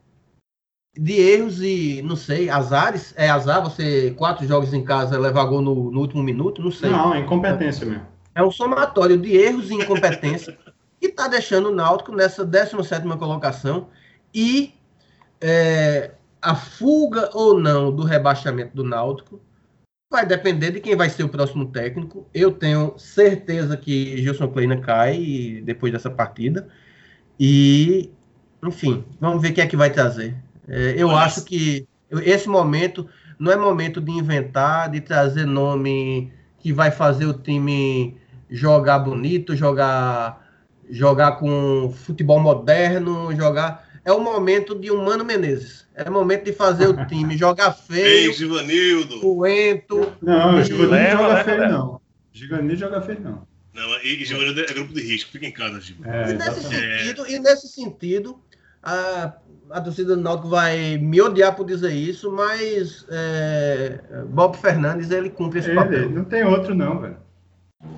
de erros e, não sei, azares. É azar você, quatro jogos em casa, levar gol no, no último minuto? Não sei. Não, é incompetência mesmo. É um somatório de erros e incompetência que está deixando o Náutico nessa 17 colocação e é, a fuga ou não do rebaixamento do Náutico Vai depender de quem vai ser o próximo técnico. Eu tenho certeza que Gilson Kleina cai depois dessa partida. E, enfim, vamos ver quem é que vai trazer. É, eu Nossa. acho que esse momento não é momento de inventar, de trazer nome que vai fazer o time jogar bonito, jogar jogar com futebol moderno, jogar é o momento de um Mano Menezes. É o momento de fazer o time jogar feio. Ei, Givanildo. Coento. Não, Givanildo não joga feio, não. Givanildo joga feio, não. Não, e Givanildo é grupo de risco. Fica em casa, Givanildo. É, e, nesse sentido, e nesse sentido, a, a torcida do Náutico vai me odiar por dizer isso, mas é, Bob Fernandes, ele cumpre esse ele, papel. Não tem outro, não, velho.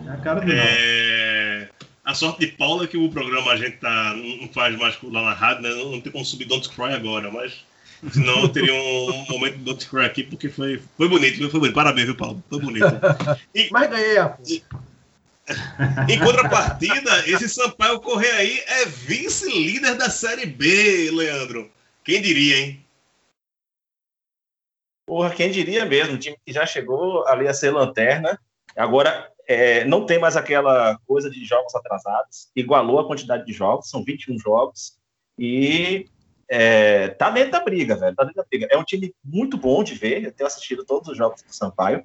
É a cara do é... A sorte de Paulo é que o programa a gente tá, não faz mais lá na rádio, né? Não, tem como subir Don't Cry agora, mas senão eu teria um momento de Don't Cry aqui, porque foi, foi bonito, foi bonito. Parabéns, viu, Paulo? Foi bonito. E, mas ganhei, e, Em contrapartida, esse Sampaio Correia aí é vice-líder da Série B, Leandro. Quem diria, hein? Porra, quem diria mesmo? Um time que já chegou ali a ser lanterna. Agora é, não tem mais aquela coisa de jogos atrasados, igualou a quantidade de jogos, são 21 jogos, e é, tá dentro da briga, velho, tá dentro da briga. É um time muito bom de ver, eu tenho assistido todos os jogos do Sampaio,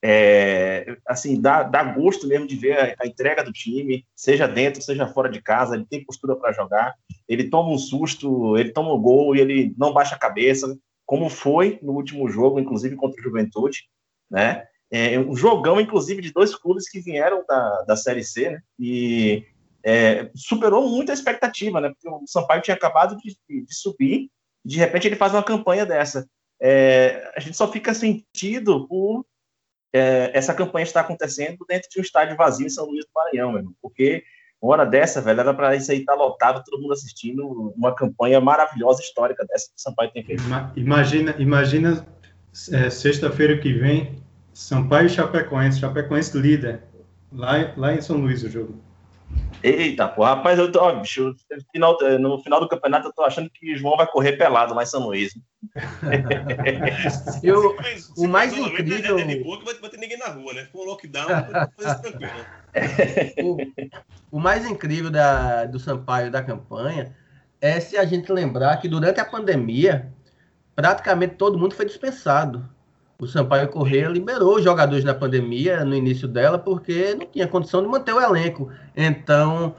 É, assim, dá, dá gosto mesmo de ver a, a, entrega do time, seja dentro, seja fora de casa, ele tem postura para jogar, ele toma um susto, ele toma um gol e ele não baixa a cabeça, como foi no último jogo, inclusive contra o Juventude, né? É, um jogão, inclusive, de dois clubes que vieram da, da Série C, né? E é, superou muito a expectativa, né? Porque o Sampaio tinha acabado de, de subir, de repente ele faz uma campanha dessa. É, a gente só fica sentido por é, essa campanha estar acontecendo dentro de um estádio vazio em São Luís do Maranhão, mesmo, porque uma hora dessa, velho, era para isso aí estar tá lotado, todo mundo assistindo uma campanha maravilhosa, histórica dessa que o Sampaio tem feito. Imagina, imagina é, sexta-feira que vem, Sampaio e Chapecoense, Chapecoense líder, lá, lá em São Luís o jogo. Eita, pô, rapaz, eu tô, ó, bicho, no final, no final do campeonato eu tô achando que o João vai correr pelado lá em São Luís. eu, o mais incrível. Vai, vai ter ninguém na rua, né? Com o lockdown, tranquilo. o, o mais incrível da, do Sampaio da campanha é se a gente lembrar que durante a pandemia, praticamente todo mundo foi dispensado o Sampaio Correia liberou os jogadores na pandemia, no início dela, porque não tinha condição de manter o elenco. Então,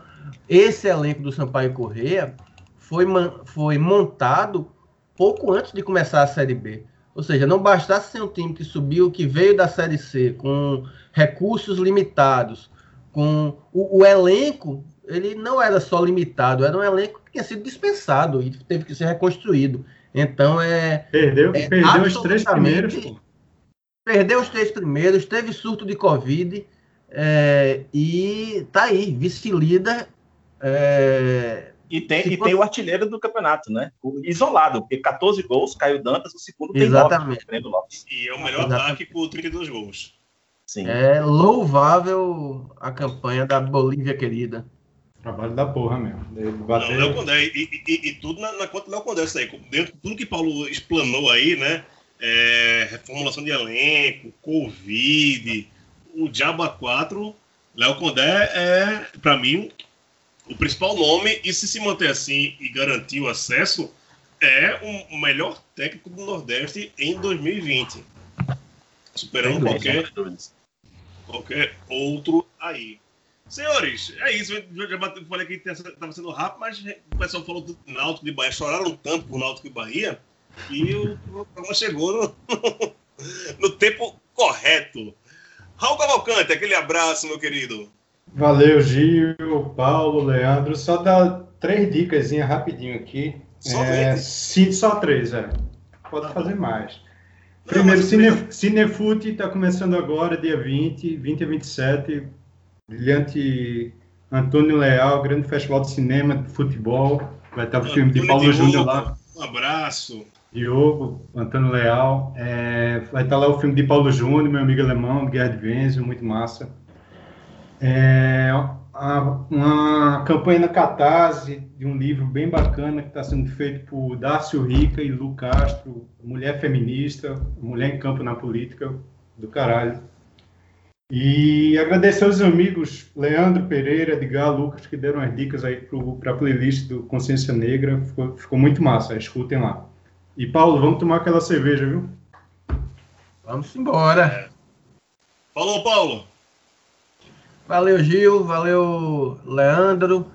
esse elenco do Sampaio Correia foi, foi montado pouco antes de começar a Série B. Ou seja, não bastasse ser um time que subiu, que veio da Série C, com recursos limitados, com o, o elenco, ele não era só limitado, era um elenco que tinha sido dispensado e teve que ser reconstruído. Então é. Perdeu, é perdeu os três primeiros. Pô perdeu os três primeiros, teve surto de Covid é, e tá aí, vice-líder. É, e tem, e tem o artilheiro do campeonato, né? Isolado, porque 14 gols, caiu Dantas, o segundo tem Exatamente. 9, E é o melhor Exatamente. ataque com 32 gols. Sim. É louvável a campanha da Bolívia querida. Trabalho da porra mesmo. Bater... Não, Léo Condé, e, e, e, tudo na, na conta do Léo Condé, isso aí. Dentro tudo que Paulo explanou aí, né? É, reformulação de elenco, Covid, o Diaba 4, Léo Condé é, para mim, o principal nome, e se se manter assim e garantir o acesso, é o melhor técnico do Nordeste em 2020. Superando qualquer, qualquer outro aí. Senhores, é isso. Eu já falei que estava sendo rápido, mas o pessoal falou do Náutico de Bahia. Choraram tanto por Náutico e Bahia e o programa chegou no, no tempo correto. Raul Cavalcante, aquele abraço, meu querido. Valeu, Gil, Paulo, Leandro. Só dar três dicas rapidinho aqui. Só, é, sim, só três, é. Pode tá fazer mais. Primeiro, Cine, Cinefute está começando agora, dia 20, 20 a 27. Brilhante Antônio Leal, grande festival de cinema, de futebol. Vai estar o filme de Paulo Júnior lá. Um abraço. Diogo, Antônio Leal. É, vai estar lá o filme de Paulo Júnior, meu amigo alemão, Guerra de Venzio, muito massa. É, a, uma campanha na Catarse de um livro bem bacana que está sendo feito por Dácio Rica e Lu Castro, mulher feminista, mulher em campo na política, do caralho. E agradecer aos amigos Leandro Pereira, Edgar, Lucas, que deram as dicas aí para a playlist do Consciência Negra. Ficou, ficou muito massa, escutem lá. E Paulo, vamos tomar aquela cerveja, viu? Vamos embora. É. Falou, Paulo. Valeu, Gil. Valeu, Leandro.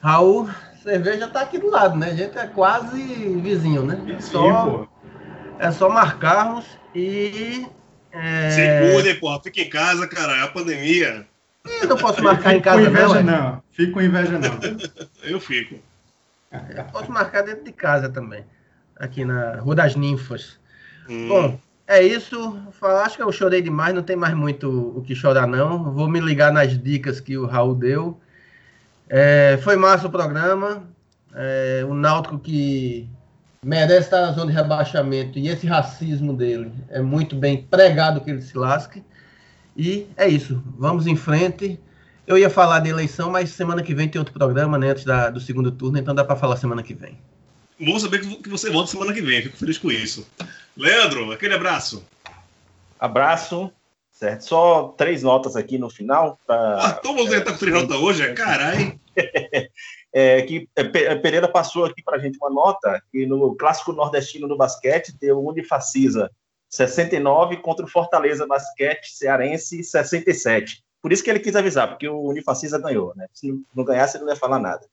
Raul, cerveja tá aqui do lado, né? A gente é quase vizinho, né? É só, é só marcarmos e. É... Segure, porra. Fica em casa, cara. É a pandemia. Eu não posso marcar em casa, inveja, não. não. Fico com inveja, não. Eu fico. Eu posso marcar dentro de casa também aqui na Rua das Ninfas. Hum. Bom, é isso. Acho que eu chorei demais, não tem mais muito o que chorar, não. Vou me ligar nas dicas que o Raul deu. É, foi massa o programa. É, o Náutico que merece estar na zona de rebaixamento e esse racismo dele é muito bem pregado que ele se lasque. E é isso. Vamos em frente. Eu ia falar de eleição, mas semana que vem tem outro programa, né? Antes da, do segundo turno, então dá para falar semana que vem. Bom saber que você volta semana que vem, fico feliz com isso. Leandro, aquele abraço. Abraço. Certo. Só três notas aqui no final. Pra, ah, como você tá com três notas hoje? É caralho. é, que é, é, Pereira passou aqui para a gente uma nota que no clássico nordestino no basquete o Unifacisa 69 contra o Fortaleza Basquete Cearense 67. Por isso que ele quis avisar, porque o Unifacisa ganhou, né? Se não ganhasse, ele não ia falar nada.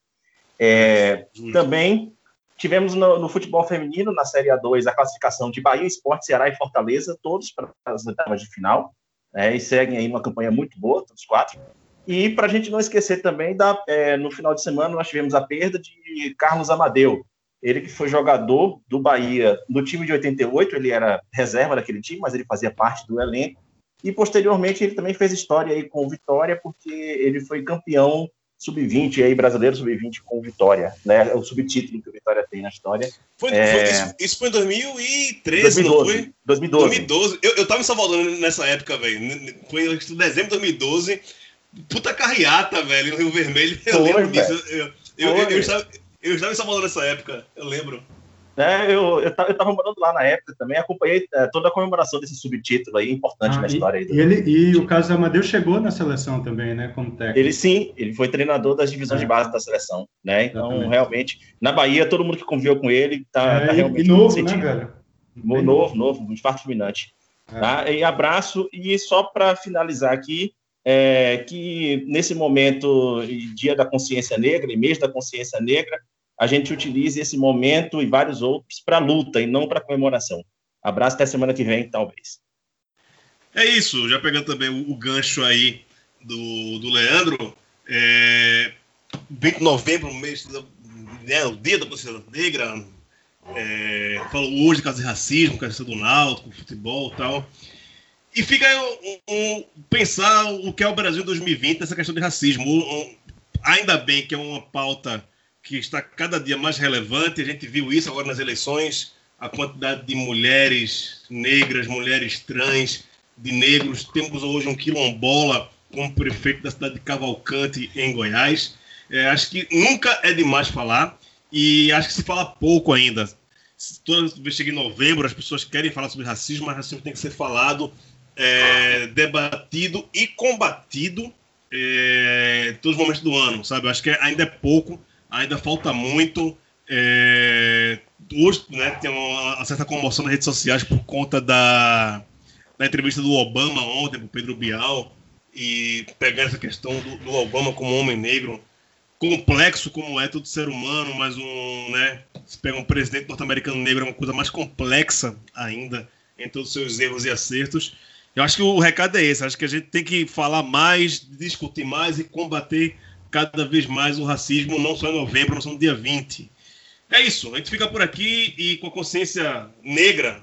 É, também tivemos no, no, futebol feminino, na Série A2, a classificação de Bahia, Esporte, Ceará e Fortaleza, todos para as oitavas de final, né? e seguem aí uma campanha muito boa, todos quatro. E para a gente não esquecer também, da, é, no final de semana nós tivemos a perda de Carlos Amadeu, ele que foi jogador do Bahia no time de 88, ele era reserva daquele time, mas ele fazia parte do elenco. E posteriormente ele também fez história aí com Vitória, porque ele foi campeão sub-20 aí brasileiro sub-20 com Vitória, né? O subtítulo que o Vitória tem na história. Foi, é... foi isso, isso, foi em 2013, 2012, não foi? 2012. 2012. Eu, eu tava em Salvador nessa época, velho. Foi em dezembro de 2012. Puta carreata, velho, no Rio Vermelho. Eu foi, lembro disso. Eu, eu, eu, eu, estava, eu estava em Salvador nessa época, eu lembro. É, eu, eu, eu tava morando lá na época também, acompanhei é, toda a comemoração desse subtítulo aí, importante ah, na história. E, ele, e o Carlos Amadeu chegou na seleção também, né, como técnico. Ele sim, ele foi treinador das divisões é. de base da seleção, né, então Exatamente. realmente, na Bahia, todo mundo que conviveu com ele tá, é, tá realmente... E novo, né, velho? Bem novo, novo, muito farto fulminante. É. Tá? E abraço, e só para finalizar aqui, é, que nesse momento, Dia da Consciência Negra e mês da Consciência Negra, a gente utilize esse momento e vários outros para luta e não para comemoração. Abraço até semana que vem, talvez. É isso, já pegando também o, o gancho aí do, do Leandro, é, 20 de novembro, mês, né, o dia da consciência negra, é, falou hoje de caso de racismo, questão do náutico, futebol e tal. E fica um, um, pensar o que é o Brasil 2020 nessa questão de racismo. Um, ainda bem que é uma pauta que está cada dia mais relevante. A gente viu isso agora nas eleições, a quantidade de mulheres negras, mulheres trans, de negros. Temos hoje um quilombola como prefeito da cidade de Cavalcante, em Goiás. É, acho que nunca é demais falar e acho que se fala pouco ainda. Toda vez chega em novembro, as pessoas querem falar sobre racismo, mas racismo tem que ser falado é, debatido e combatido é, todos os momentos do ano, sabe? Acho que ainda é pouco, ainda falta muito. É, hoje né, tem uma, certa comoção nas redes sociais por conta da, da entrevista do Obama ontem para Pedro Bial e pegar essa questão do, do, Obama como homem negro, complexo como é todo ser humano, mas um, né, se pega um presidente norte-americano negro é uma coisa mais complexa ainda em todos os seus erros e acertos. Eu acho que o recado é esse. Acho que a gente tem que falar mais, discutir mais e combater cada vez mais o racismo, não só em novembro, só no dia 20. É isso. A gente fica por aqui e com a consciência negra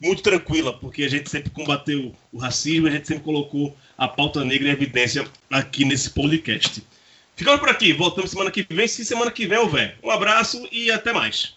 muito tranquila, porque a gente sempre combateu o racismo, a gente sempre colocou a pauta negra em evidência aqui nesse podcast. Ficamos por aqui. Voltamos semana que vem, se semana que vem houver. Um abraço e até mais.